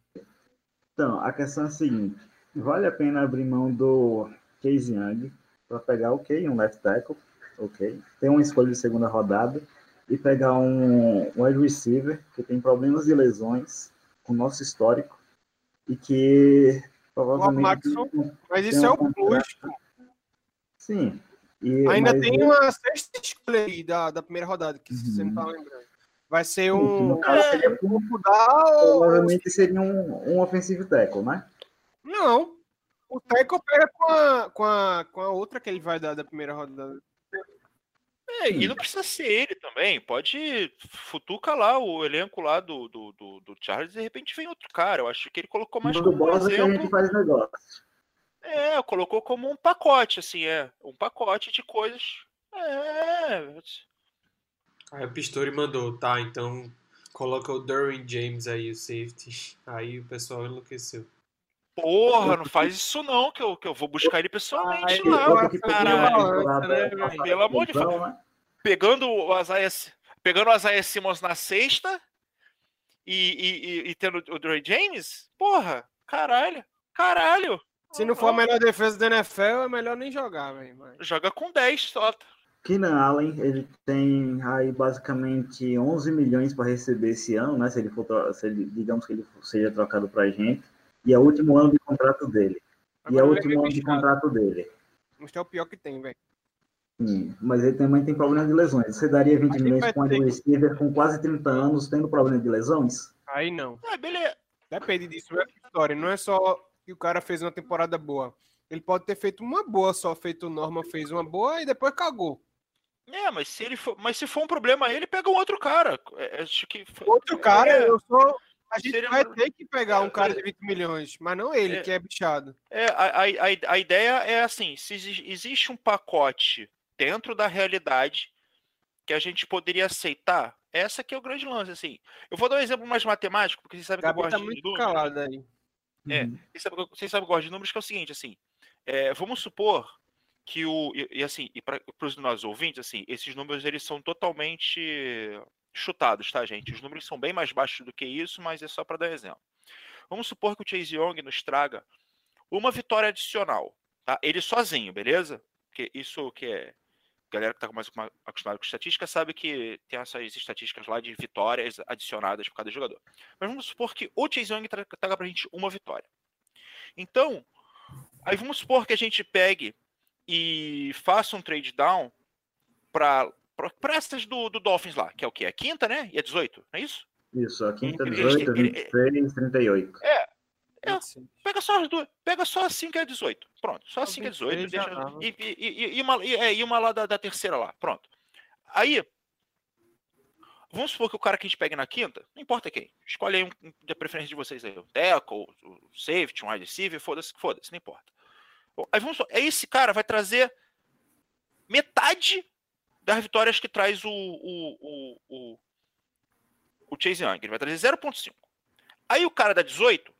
Então, a questão é a seguinte: vale a pena abrir mão do Case Young para pegar, ok, um left tackle, ok, ter uma escolha de segunda rodada e pegar um, um wide receiver que tem problemas de lesões com nosso histórico e que provavelmente. mas isso é o plus. Sim. E, Ainda tem uma sexta escolha aí da, da primeira rodada, que uhum. você não tá lembrando. Vai ser um. No caso, seria é, Provavelmente seria um, um offensive tackle, né? Não. O tackle pega com a, com, a, com a outra que ele vai dar da primeira rodada. É, e não precisa ser ele também. Pode futuca lá o elenco lá do, do, do, do Charles e de repente vem outro cara. Eu acho que ele colocou mais como um exemplo. que faz negócio. É, colocou como um pacote, assim, é. Um pacote de coisas. É. Aí o Pistori mandou, tá, então coloca o Derwin James aí, o safety. Aí o pessoal enlouqueceu. Porra, não faz isso não, que eu, que eu vou buscar ele pessoalmente Ai, lá, caralho. Né, Pelo amor de Deus. Pegando o Azaia, pegando o Azaia Simmons na sexta e, e, e, tendo o Dre James, porra, caralho, caralho. Se não for a melhor defesa da NFL, é melhor nem jogar, velho. Joga com 10 só. Keenan Allen, ele tem aí basicamente 11 milhões para receber esse ano, né? Se ele for, se ele, digamos que ele seja trocado para a gente. E é o último ano de contrato dele. Agora e é o último ano de contrato dele. Mas é o pior que tem, velho. Sim, mas ele também tem problema de lesões. Você daria 20 milhões com um receiver com quase 30 anos tendo problema de lesões? Aí não. Ah, beleza. Depende disso, é história. Não é só que o cara fez uma temporada boa. Ele pode ter feito uma boa, só feito Norma fez uma boa e depois cagou. É, mas se ele for, mas se for um problema ele pega um outro cara. É, acho que outro cara, é, eu sou a gente seria... vai ter que pegar um cara de 20 milhões, mas não ele, é, que é bichado. É, a, a, a ideia é assim: se existe um pacote dentro da realidade que a gente poderia aceitar, essa que é o grande lance, assim. Eu vou dar um exemplo mais matemático, porque vocês sabem que eu gosto tá muito de números. Calado aí. É, uhum. vocês, sabem, vocês sabem que eu gosto de números, que é o seguinte, assim. É, vamos supor que o. E, e assim, e para os nossos ouvintes, assim, esses números eles são totalmente chutados, tá, gente? Os números são bem mais baixos do que isso, mas é só para dar exemplo. Vamos supor que o Chase Young nos traga uma vitória adicional, tá? Ele sozinho, beleza? Porque isso que é galera que está mais acostumada com estatística sabe que tem essas estatísticas lá de vitórias adicionadas por cada jogador. Mas vamos supor que o Chase Young traga para a gente uma vitória. Então, aí vamos supor que a gente pegue e faça um trade down para essas do, do Dolphins lá, que é o que? É quinta, né? E é 18, não é isso? Isso, a quinta, 18, ele, 23, 38. É. é pega só as duas, pega só assim que é 18. Pronto, só assim que é 18. Deixa, e, e, e, e, uma, e, é, e uma lá da, da terceira lá. Pronto. Aí, vamos supor que o cara que a gente pegue na quinta, não importa quem, escolhe aí um, de preferência de vocês aí, o tackle, o safety, um wide receiver, foda-se, foda-se, não importa. Bom, aí vamos supor, esse cara vai trazer metade das vitórias que traz o, o, o, o, o Chase Young. Ele vai trazer 0,5. Aí o cara da 18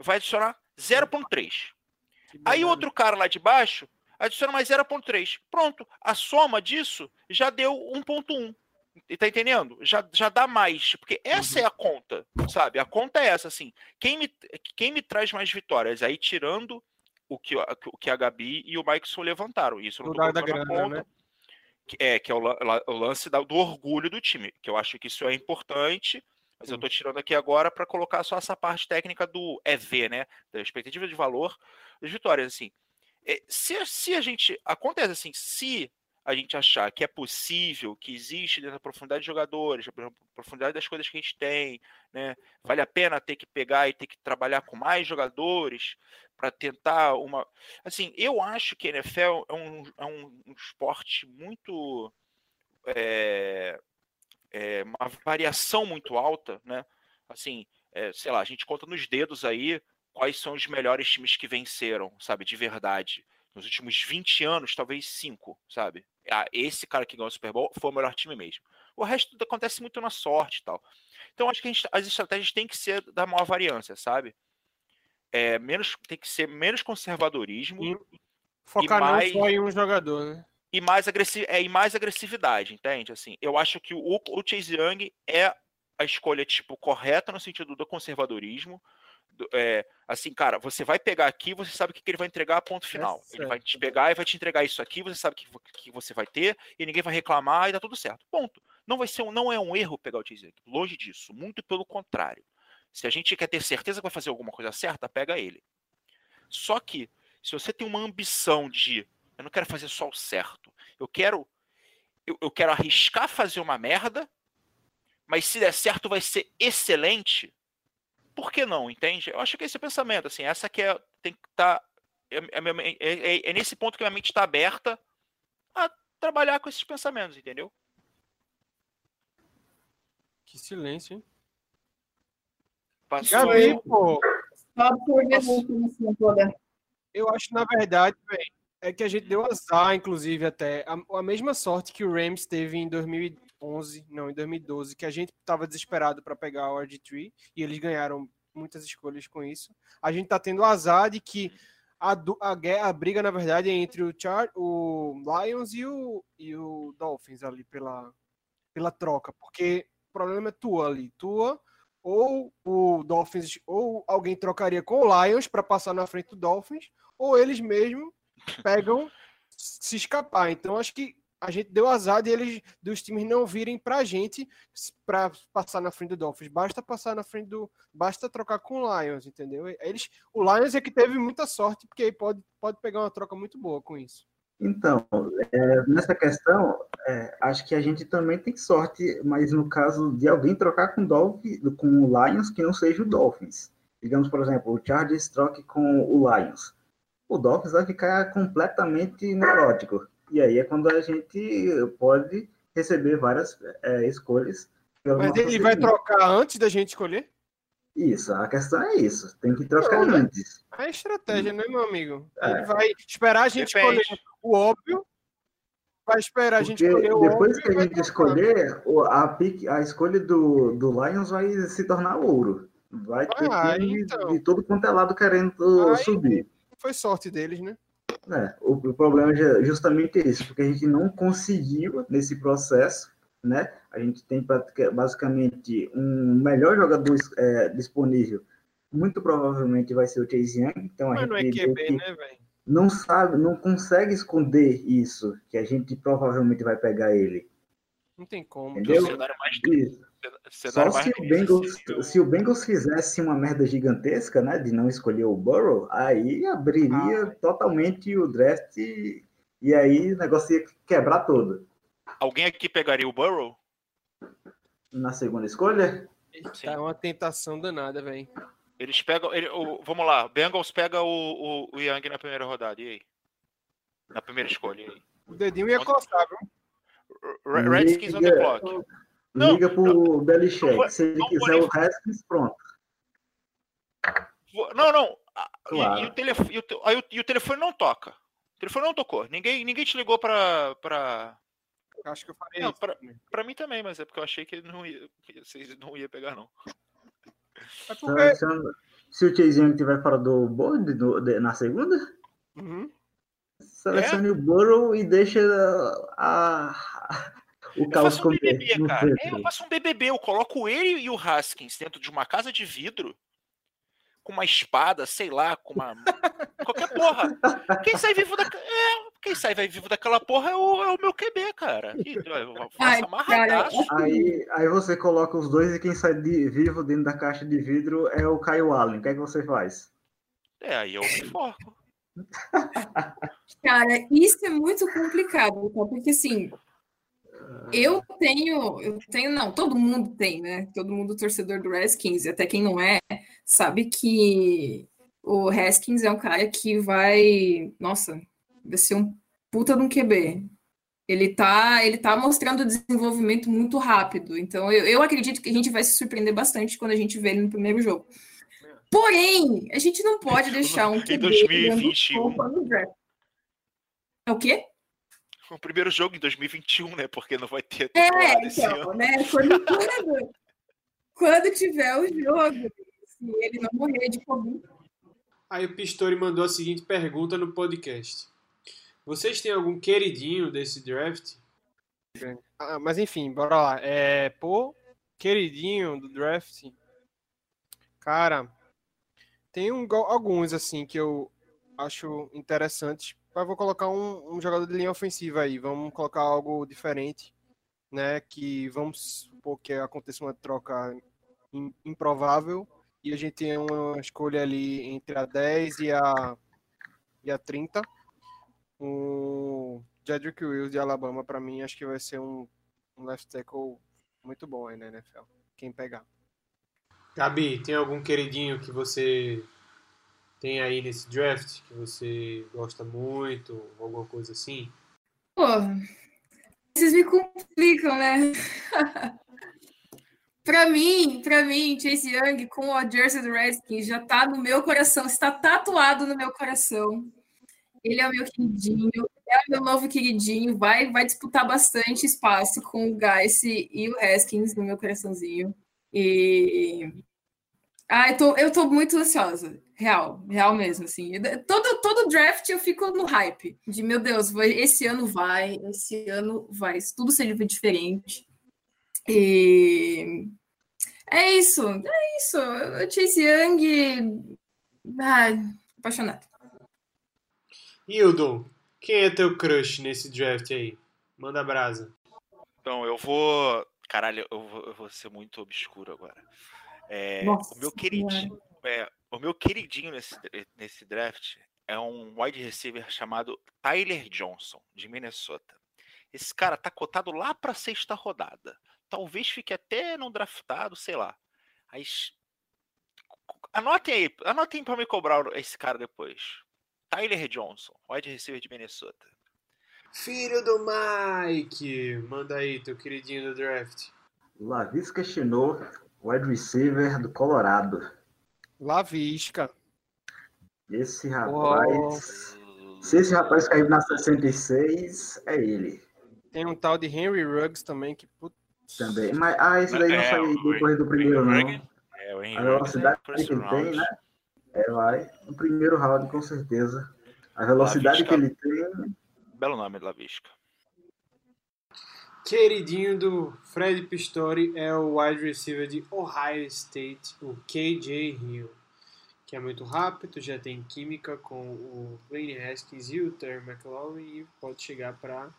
vai adicionar 0,3. Aí outro cara lá de baixo adiciona mais 0,3. Pronto. A soma disso já deu 1,1. E tá entendendo? Já, já dá mais. Porque essa Uhum. é a conta, sabe? A conta é essa, assim. Quem me, quem me traz mais vitórias? Aí tirando o que, a- o que a Gabi e o Mikeson levantaram. Isso não da grana, conta. né? Que é, que é o, o lance da- do orgulho do time. Que eu acho que isso é importante. Mas eu Sim. tô tirando aqui agora para colocar só essa parte técnica do EV, né? Da expectativa de valor das vitórias, assim. É, se, se a gente. Acontece assim, se a gente achar que é possível, que existe dentro da profundidade de jogadores, da profundidade das coisas que a gente tem, né? Vale a pena ter que pegar e ter que trabalhar com mais jogadores para tentar uma. Assim, eu acho que a NFL é um, é um, um esporte muito. é, é, uma variação muito alta, né? Assim, é, sei lá, a gente conta nos dedos aí quais são os melhores times que venceram, sabe, de verdade. Nos últimos 20 anos, talvez 5, sabe? Ah, esse cara que ganhou o Super Bowl foi o melhor time mesmo. O resto acontece muito na sorte e tal. Então, acho que gente- as estratégias têm que ser da maior variância, sabe? É, menos, tem que ser menos conservadorismo E Focar mais- não só em um jogador, né? E mais, agressi é, e mais agressividade, entende? Assim, eu acho que o, o Chase Young é a escolha tipo correta no sentido do conservadorismo. do- é, assim, cara, você vai pegar aqui, você sabe o que, que ele vai entregar a ponto final. ele vai te pegar e vai te entregar isso aqui, você sabe que, vo- que você vai ter e ninguém vai reclamar e dá tudo certo. Ponto. Não vai ser um, não é um erro pegar o Chase Young, longe disso, muito pelo contrário. Se a gente quer ter certeza que vai fazer alguma coisa certa, pega ele. Só que se você tem uma ambição de eu não quero fazer só o certo, eu quero eu, eu quero arriscar fazer uma merda, mas se der certo vai ser excelente. Por que não, entende? Eu acho que esse é o pensamento, assim, essa que é tem que estar é, é men- é- é- é nesse ponto que minha mente está aberta a trabalhar com esses pensamentos, entendeu? Que silêncio, hein? Passou. Gabi, pô, Só informação toda. eu acho, na verdade, velho, é que a gente deu azar, inclusive, até. A, a mesma sorte que o Rams teve em 2011, não, em 2012, que a gente tava desesperado para pegar o RG3 e eles ganharam muitas escolhas com isso. A gente tá tendo azar de que a, a, a briga, na verdade, é entre o, Char, o Lions e o, e o Dolphins ali pela, pela troca, porque o problema é tua ali. Tua ou o Dolphins, ou alguém trocaria com o Lions para passar na frente do Dolphins, ou eles mesmos pegam se escapar. Então acho que a gente deu azar de eles dos times não virem pra gente para passar na frente do Dolphins. Basta passar na frente do, basta trocar com o Lions, entendeu? Eles, o Lions é que teve muita sorte porque aí pode pode pegar uma troca muito boa com isso. Então, é, nessa questão, é, acho que a gente também tem sorte, mas no caso de alguém trocar com, Dolphins, com o Lions, que não seja o Dolphins. Digamos, por exemplo, o Chargers troque com o Lions. O Dolphins vai ficar completamente neurótico. E aí é quando a gente pode receber várias é, escolhas. Mas ele vai trocar antes da gente escolher? Isso, a questão é isso. Tem que trocar Não, antes. É estratégia, né, meu amigo? É. Ele vai esperar a gente Depende. escolher o óbvio, vai esperar a gente Porque escolher o depois óbvio que a gente escolher, a, pique, a escolha do, do Lions vai se tornar ouro. Vai ter Ah, time então. de todo quanto é lado querendo Aí- subir. Foi sorte deles, né? É, o, o problema é justamente isso, porque a gente não conseguiu nesse processo, né? A gente tem basicamente um melhor jogador é, disponível. Muito provavelmente vai ser o Chase Young, então a Mas não é gente QB, que né, não sabe, não consegue esconder isso, que a gente provavelmente vai pegar ele. Não tem como. É Entendeu? cenário mais, Isso. Só se o, Bengals, se o Bengals fizesse uma merda gigantesca, né, de não escolher o Burrow, aí abriria Ah. totalmente o draft e, e aí o negócio ia quebrar todo. Alguém aqui pegaria o Burrow? Na segunda escolha, Sim. Tá uma tentação danada, velho. Eles pegam. ele- o- vamos lá, Bengals pega o, o, o Young na primeira rodada. E aí? Na primeira escolha. E aí? O dedinho ia coçar, viu? Re- Redskins on the clock. Não, liga pro Belichick. vou- se ele quiser nem- o Haskins, pronto. Vou- Não, não. a- e- Claro. E, o telefone, e, o, te- aí o- e o telefone não toca. O telefone não tocou. Ninguém, ninguém te ligou pra, pra. Acho que eu faria Não, isso. pra, pra mim também, mas é porque eu achei que ele não ia, que vocês não ia pegar, não. É porque... Seleciona- Se o Chase Young estiver fora do board no- de- na segunda, Uhum. selecione o Burrow e deixa a, a- o Eu faço um comer BBB, no cara. É, eu faço um BBB. Eu coloco ele e o Haskins dentro de uma casa de vidro com uma espada, sei lá, com uma. qualquer porra. Quem sai vivo da. É, quem sai vai vivo daquela porra é o, é o meu QB, cara. E, eu faço Ai, amarradaço. Aí, aí você coloca os dois e quem sai de, vivo dentro da caixa de vidro é o Caio Allen. O que é que você faz? É, aí eu me forco. Cara, isso é muito complicado, tá? porque assim, eu tenho, eu tenho, não, todo mundo tem, né? Todo mundo torcedor do Redskins, até quem não é, sabe que o Haskins é um cara que vai, nossa, vai ser um puta de um QB. Ele tá, ele tá mostrando desenvolvimento muito rápido. Então, eu, eu acredito que a gente vai se surpreender bastante quando a gente vê ele no primeiro jogo. Porém, a gente não pode deixar um Em QB 2021. no draft. É o quê? O primeiro jogo em 2021, né? Porque não vai ter É, então, né? Quando, quando, quando tiver o jogo, se ele não morrer de Covid. Aí o Pistori mandou a seguinte pergunta no podcast. Vocês têm algum queridinho desse draft? Ah, mas enfim, bora lá. É, pô, queridinho do draft. Cara, tem um, alguns assim que eu acho interessantes. Mas vou colocar um, um, jogador de linha ofensiva aí. Vamos colocar algo diferente, né? Que vamos supor que aconteça uma troca improvável e a gente tem uma escolha ali entre a 10 e a, e a 30. O Jedrick Wills de Alabama, para mim, acho que vai ser um, um left tackle muito bom aí na NFL. Quem pegar. Gabi, tem algum queridinho que você tem aí nesse draft que você gosta muito, alguma coisa assim? Pô, vocês me complicam, né? Pra mim, para mim, Chase Young com o jersey do Redskins já tá no meu coração, está tatuado no meu coração. Ele é o meu queridinho, é o meu novo queridinho, vai, vai disputar bastante espaço com o Guice e o Haskins no meu coraçãozinho. E ah, eu tô, eu tô muito ansiosa, real, real mesmo, assim. Todo, todo draft eu fico no hype de, meu Deus, vai, esse ano vai, esse ano vai, tudo seja diferente. E é isso, é isso. O Chase Young. Ai, apaixonado. Hildon, quem é teu crush nesse draft aí? Manda brasa. Então, eu vou. Caralho, eu vou, eu vou ser muito obscuro agora. É, Nossa o meu queridinho, é, o meu queridinho nesse, nesse draft é um wide receiver chamado Tyler Johnson, de Minnesota. Esse cara tá cotado lá pra sexta rodada. Talvez fique até não draftado, sei lá. Aí, anotem aí, anotem para me cobrar esse cara depois. Tyler Johnson, wide receiver de Minnesota. Filho do Mike, manda aí teu queridinho do draft. Lavisca Chinot, wide receiver do Colorado. Lavisca. Esse rapaz. Oh. Se esse rapaz cair na 66, é ele. Tem um tal de Henry Ruggs também que. Put... Também. Mas ah, esse daí não é, saiu depois do primeiro, não. É, o Henry a velocidade que ele tem, né? É, vai. No primeiro round, com certeza. A velocidade que ele tem. Belo nome, Lavisca. Queridinho do Fred Pistori é o wide receiver de Ohio State, o KJ Hill, que é muito rápido, já tem química com o Wayne Haskins e o Terry McLaurin e pode chegar para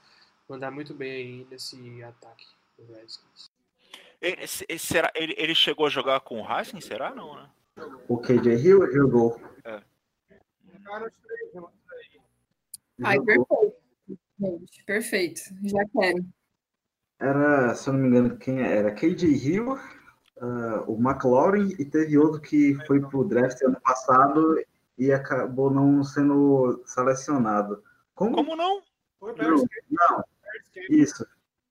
mandar muito bem aí nesse ataque do Redskins. Ele, será, ele, ele chegou a jogar com o Haskins, será? Não, né? O KJ Hill jogou. É. Ai, perfeito. Gente, perfeito. Já quero. Era, se eu não me engano, quem era? KJ Hill, uh, o McLaurin e teve outro que foi pro draft ano passado e acabou não sendo selecionado. Como, Como não? Não, não. Isso.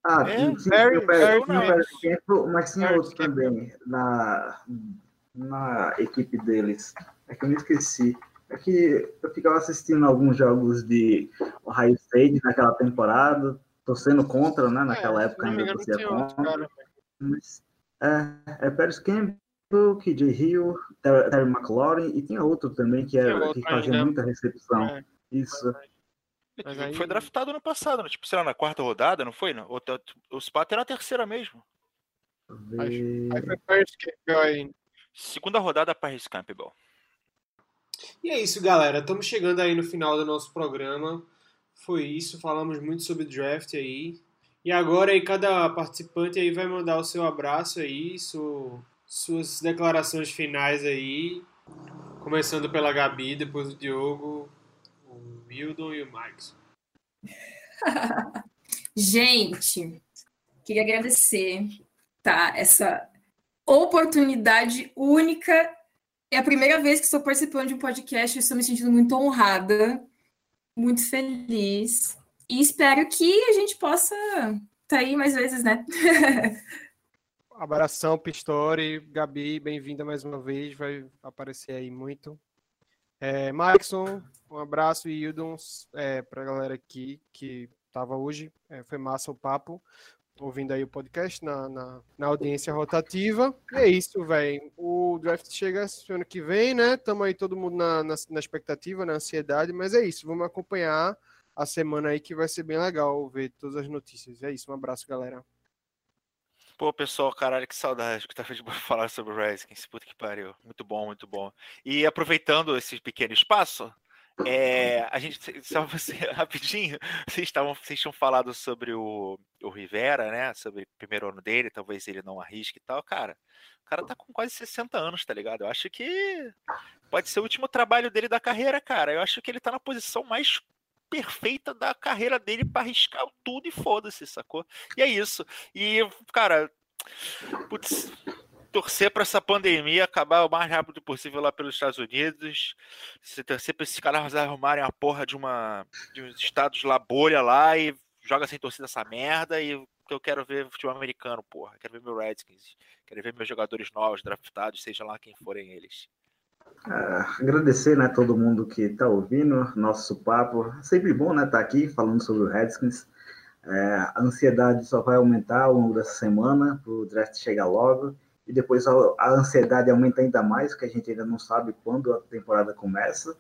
Ah, É, tinha, tinha, Barry- o Barry- Barry tinha o Barry mas tinha Barry outro também na, na equipe deles. É que eu me esqueci. É que eu ficava assistindo alguns jogos de Ohio State naquela temporada, torcendo contra, né? Naquela É, época ainda torcia contra. cara. Mas, é, é Paris Campbell, KJ Hill, Terry, Terry McLaurin e tinha outro também que, era, outro que fazia ainda. muita recepção. É. Isso. Mas Ele aí- Foi draftado ano passado, né? tipo, sei lá, na quarta rodada, não foi? Não? O, o Spat era na terceira mesmo. Aí foi Paris Campbell aí. Segunda rodada, Paris Campbell. E é isso, galera. Estamos chegando aí no final do nosso programa. Foi isso, falamos muito sobre draft aí. E agora aí cada participante aí vai mandar o seu abraço aí, su- suas declarações finais aí. Começando pela Gabi, depois o Diogo, o Mildon e o Max. Gente, queria agradecer, tá? Essa oportunidade única. É a primeira vez que estou participando de um podcast e estou me sentindo muito honrada, muito feliz. E espero que a gente possa estar aí mais vezes, né? Abração, Pistori, Gabi, bem-vinda mais uma vez, vai aparecer aí muito. É, Maxon, um abraço e Hildon é, para a galera aqui que estava hoje, é, foi massa o papo, ouvindo aí o podcast na, na, na audiência rotativa. E é isso, velho. O draft chega ano que vem, né? Estamos aí todo mundo na, na, na expectativa, na ansiedade, mas é isso, vamos acompanhar a semana aí que vai ser bem legal ver todas as notícias. É isso, um abraço, galera. Pô, pessoal, caralho, que saudade que tava de falar sobre o Redskins. Puta que pariu. Muito bom, muito bom. E aproveitando esse pequeno espaço, é, a gente, só você, rapidinho, vocês, estavam, vocês tinham falado sobre o, o Rivera, né? Sobre o primeiro ano dele, talvez ele não arrisque e tal. Cara, o cara tá com quase 60 anos, tá ligado? Eu acho que pode ser o último trabalho dele da carreira, cara. Eu acho que ele tá na posição mais perfeita da carreira dele para arriscar tudo e foda-se, sacou? E é isso. E, cara, putz, torcer para essa pandemia acabar o mais rápido possível lá pelos Estados Unidos. Se torcer para esses caras arrumarem a porra de uma de uns estados lá bolha lá e joga sem torcida essa merda e que eu quero ver futebol americano, porra. Quero ver meu Redskins, quero ver meus jogadores novos draftados, seja lá quem forem eles. Ah, agradecer, né, todo mundo que está ouvindo nosso papo. É sempre bom, né, estar aqui falando sobre o Redskins. É, a ansiedade só vai aumentar ao longo dessa semana, o draft chegar logo. E depois a, a, ansiedade aumenta ainda mais, porque a gente ainda não sabe quando a temporada começa.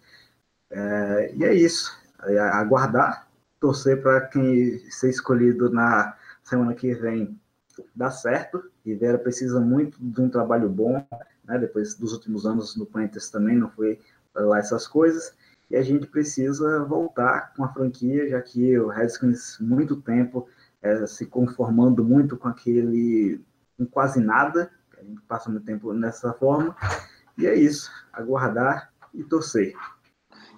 É, e é isso. É aguardar, torcer para quem ser escolhido na semana que vem dar certo. Rivera precisa muito de um trabalho bom, né? depois dos últimos anos no Panthers também não foi lá essas coisas. E a gente precisa voltar com a franquia, já que o Redskins, muito tempo, é, se conformando muito com aquele, com quase nada, passa muito tempo nessa forma. E é isso, aguardar e torcer.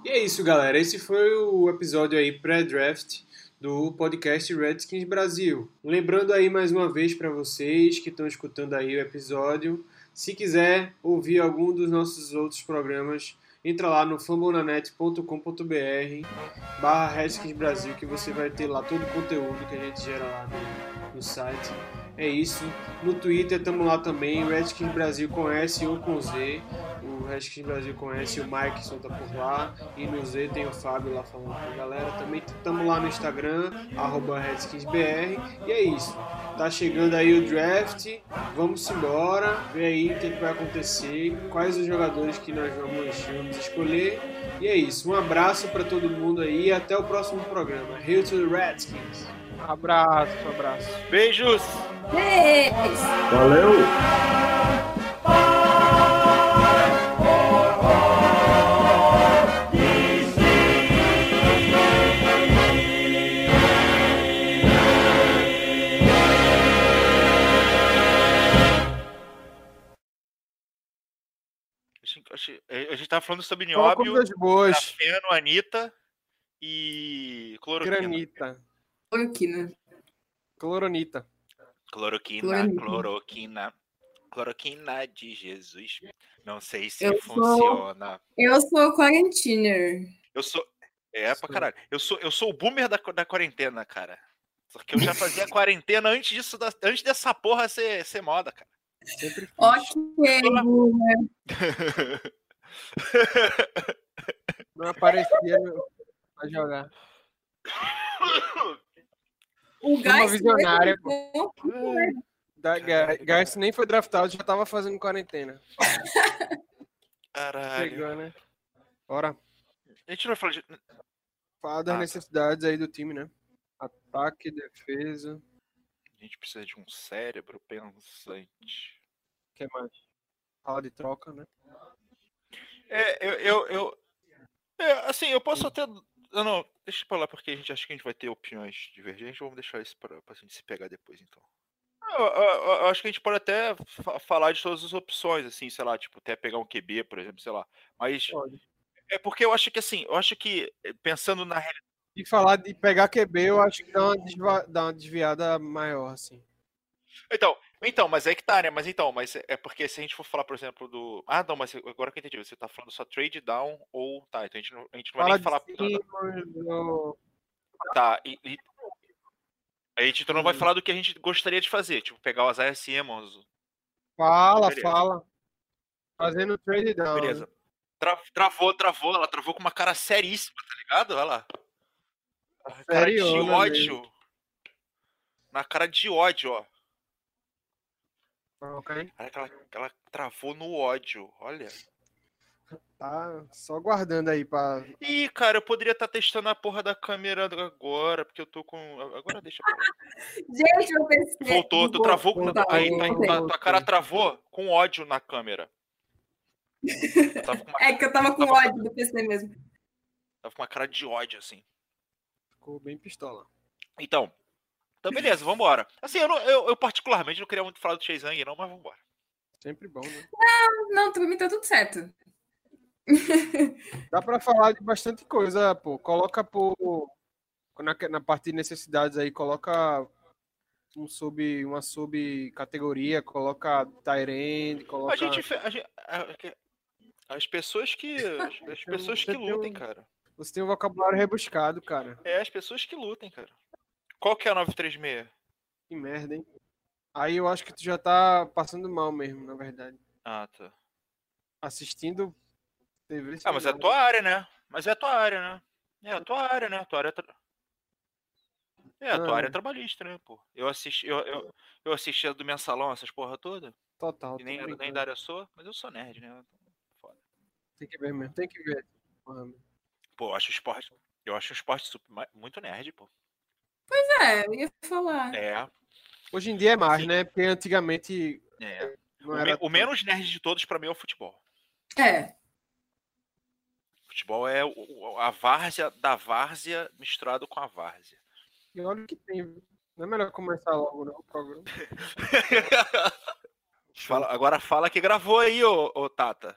E é isso, galera. Esse foi o episódio aí pré-draft do podcast Redskins Brasil. Lembrando aí mais uma vez para vocês que estão escutando aí o episódio, se quiser ouvir algum dos nossos outros programas, entra lá no fambonanet.com.br barra Redskins Brasil que você vai ter lá todo o conteúdo que a gente gera lá no, no site. É isso. No Twitter estamos lá também, Redskins Brasil com S ou com Z. O Redskins Brasil S, o Mike solta por lá. E no Z tem o Fábio lá falando com a galera. Também estamos lá no Instagram, arroba RedskinsBR. E é isso. Tá chegando aí o draft. Vamos embora. Ver aí o que, que vai acontecer. Quais os jogadores que nós vamos, vamos escolher. E é isso. Um abraço para todo mundo aí. Até o próximo programa. Hail to the Redskins. Abraço, abraço. Beijos! Beijo! Valeu! A gente tava falando sobre nióbio, grafeno, anita e cloroquina. Granita. Cloroquina. Cloronita. Cloroquina, Cloroquina. cloroquina. Cloroquina de Jesus. Não sei se Eu sou- funciona. Eu sou quarantiner. Eu sou. É, pra Sou. caralho. Eu sou, eu sou o boomer da, da quarentena, cara. Porque eu já fazia quarentena antes disso, da- antes dessa porra ser, ser moda, cara. Sempre fiz. Ok, boomer. Não aparecia pra jogar. O Uma gás visionária, Da, Ga- Garcia nem foi draftado, já tava fazendo quarentena. Caralho. Chegou, né? Bora. A gente não vai falar de. Fala das Ah, tá. necessidades aí do time, né? Ataque, defesa. A gente precisa de um cérebro pensante. O que mais? Fala de troca, né? É, eu, eu, eu- é, assim, eu posso até. Não, não, deixa pra lá, porque a gente acha que a gente vai ter opiniões divergentes. Vamos deixar isso pra, pra gente se pegar depois, então. Eu, eu- eu- eu acho que a gente pode até fa- falar de todas as opções, assim, sei lá, tipo, até pegar um QB, por exemplo, sei lá. Mas Pode. é porque eu acho que, assim, eu acho que, eh, pensando na realidade. E falar de pegar QB, eu acho que dá uma, desva- dá uma desviada maior, assim. Então, então, mas é que tá, né? Mas então, mas é porque se a gente for falar, por exemplo, do. Ah, não, mas agora que eu entendi, você tá falando só trade down ou. Tá, então a gente não, a gente não vai Fala nem falar. de Tá, e, e- a gente então não vai Hum. falar do que a gente gostaria de fazer, tipo, pegar o Isaiah Simmons. Fala, Beleza. fala. Fazendo trade down. Beleza. Tra- travou, travou, ela travou com uma cara seríssima, tá ligado? Olha lá. Cara de Seriona ódio. Na cara de ódio, ó. Ok. Ela, ela travou no ódio, olha. Tá só guardando aí pra. Ih, cara, eu poderia estar testando a porra da câmera agora, porque eu tô com. Agora deixa pra lá. Gente, eu pensei. Voltou, tu travou com. voltou, Aí, tua, voltou. tua- tua cara travou com ódio na câmera. Uma, É que eu tava com Tava- ódio do PC mesmo. tava com uma cara de ódio, assim. Ficou bem pistola. Então. Então, beleza, vambora. Assim, eu, não- eu, eu particularmente não queria muito falar do Chase Young, não, mas vambora. Sempre bom, né? Não, pra mim tá tudo certo. Dá pra falar de bastante coisa, pô. Coloca por. Na, na parte de necessidades aí, coloca um sub, uma subcategoria, coloca Tyrande, coloca. A gente. a gente- a- as pessoas que. As, as pessoas que lutem, um- cara. Você tem um vocabulário rebuscado, cara. É as pessoas que lutem, cara. Qual que é a 936? Que merda, hein? Aí eu acho que tu já tá passando mal mesmo, na verdade. Ah, tá. Assistindo TV. Ah, mas é a tua área, né? Mas é a tua área, né? É a tua área, né? A tua área é tra- É, a tua Ah. área é trabalhista, né, pô? Eu assisti, eu, eu, eu assisti a do mensalão, essas porra toda. Total. E nem, era- nem da área sou, mas eu sou nerd, né? Foda. Tem que ver mesmo, tem que ver. Porra. Pô, eu acho o esporte. Eu acho o esporte super, muito nerd, pô. É, eu ia falar. É, Hoje em dia é mais, Sim. né? Porque antigamente é. não O, me- o menos nerd de todos pra mim é o futebol. É. Futebol é a várzea da várzea misturado com a várzea. E olha o que tem. Não é melhor começar logo, não, o programa. Fala- agora fala que gravou aí, ô, ô Tata.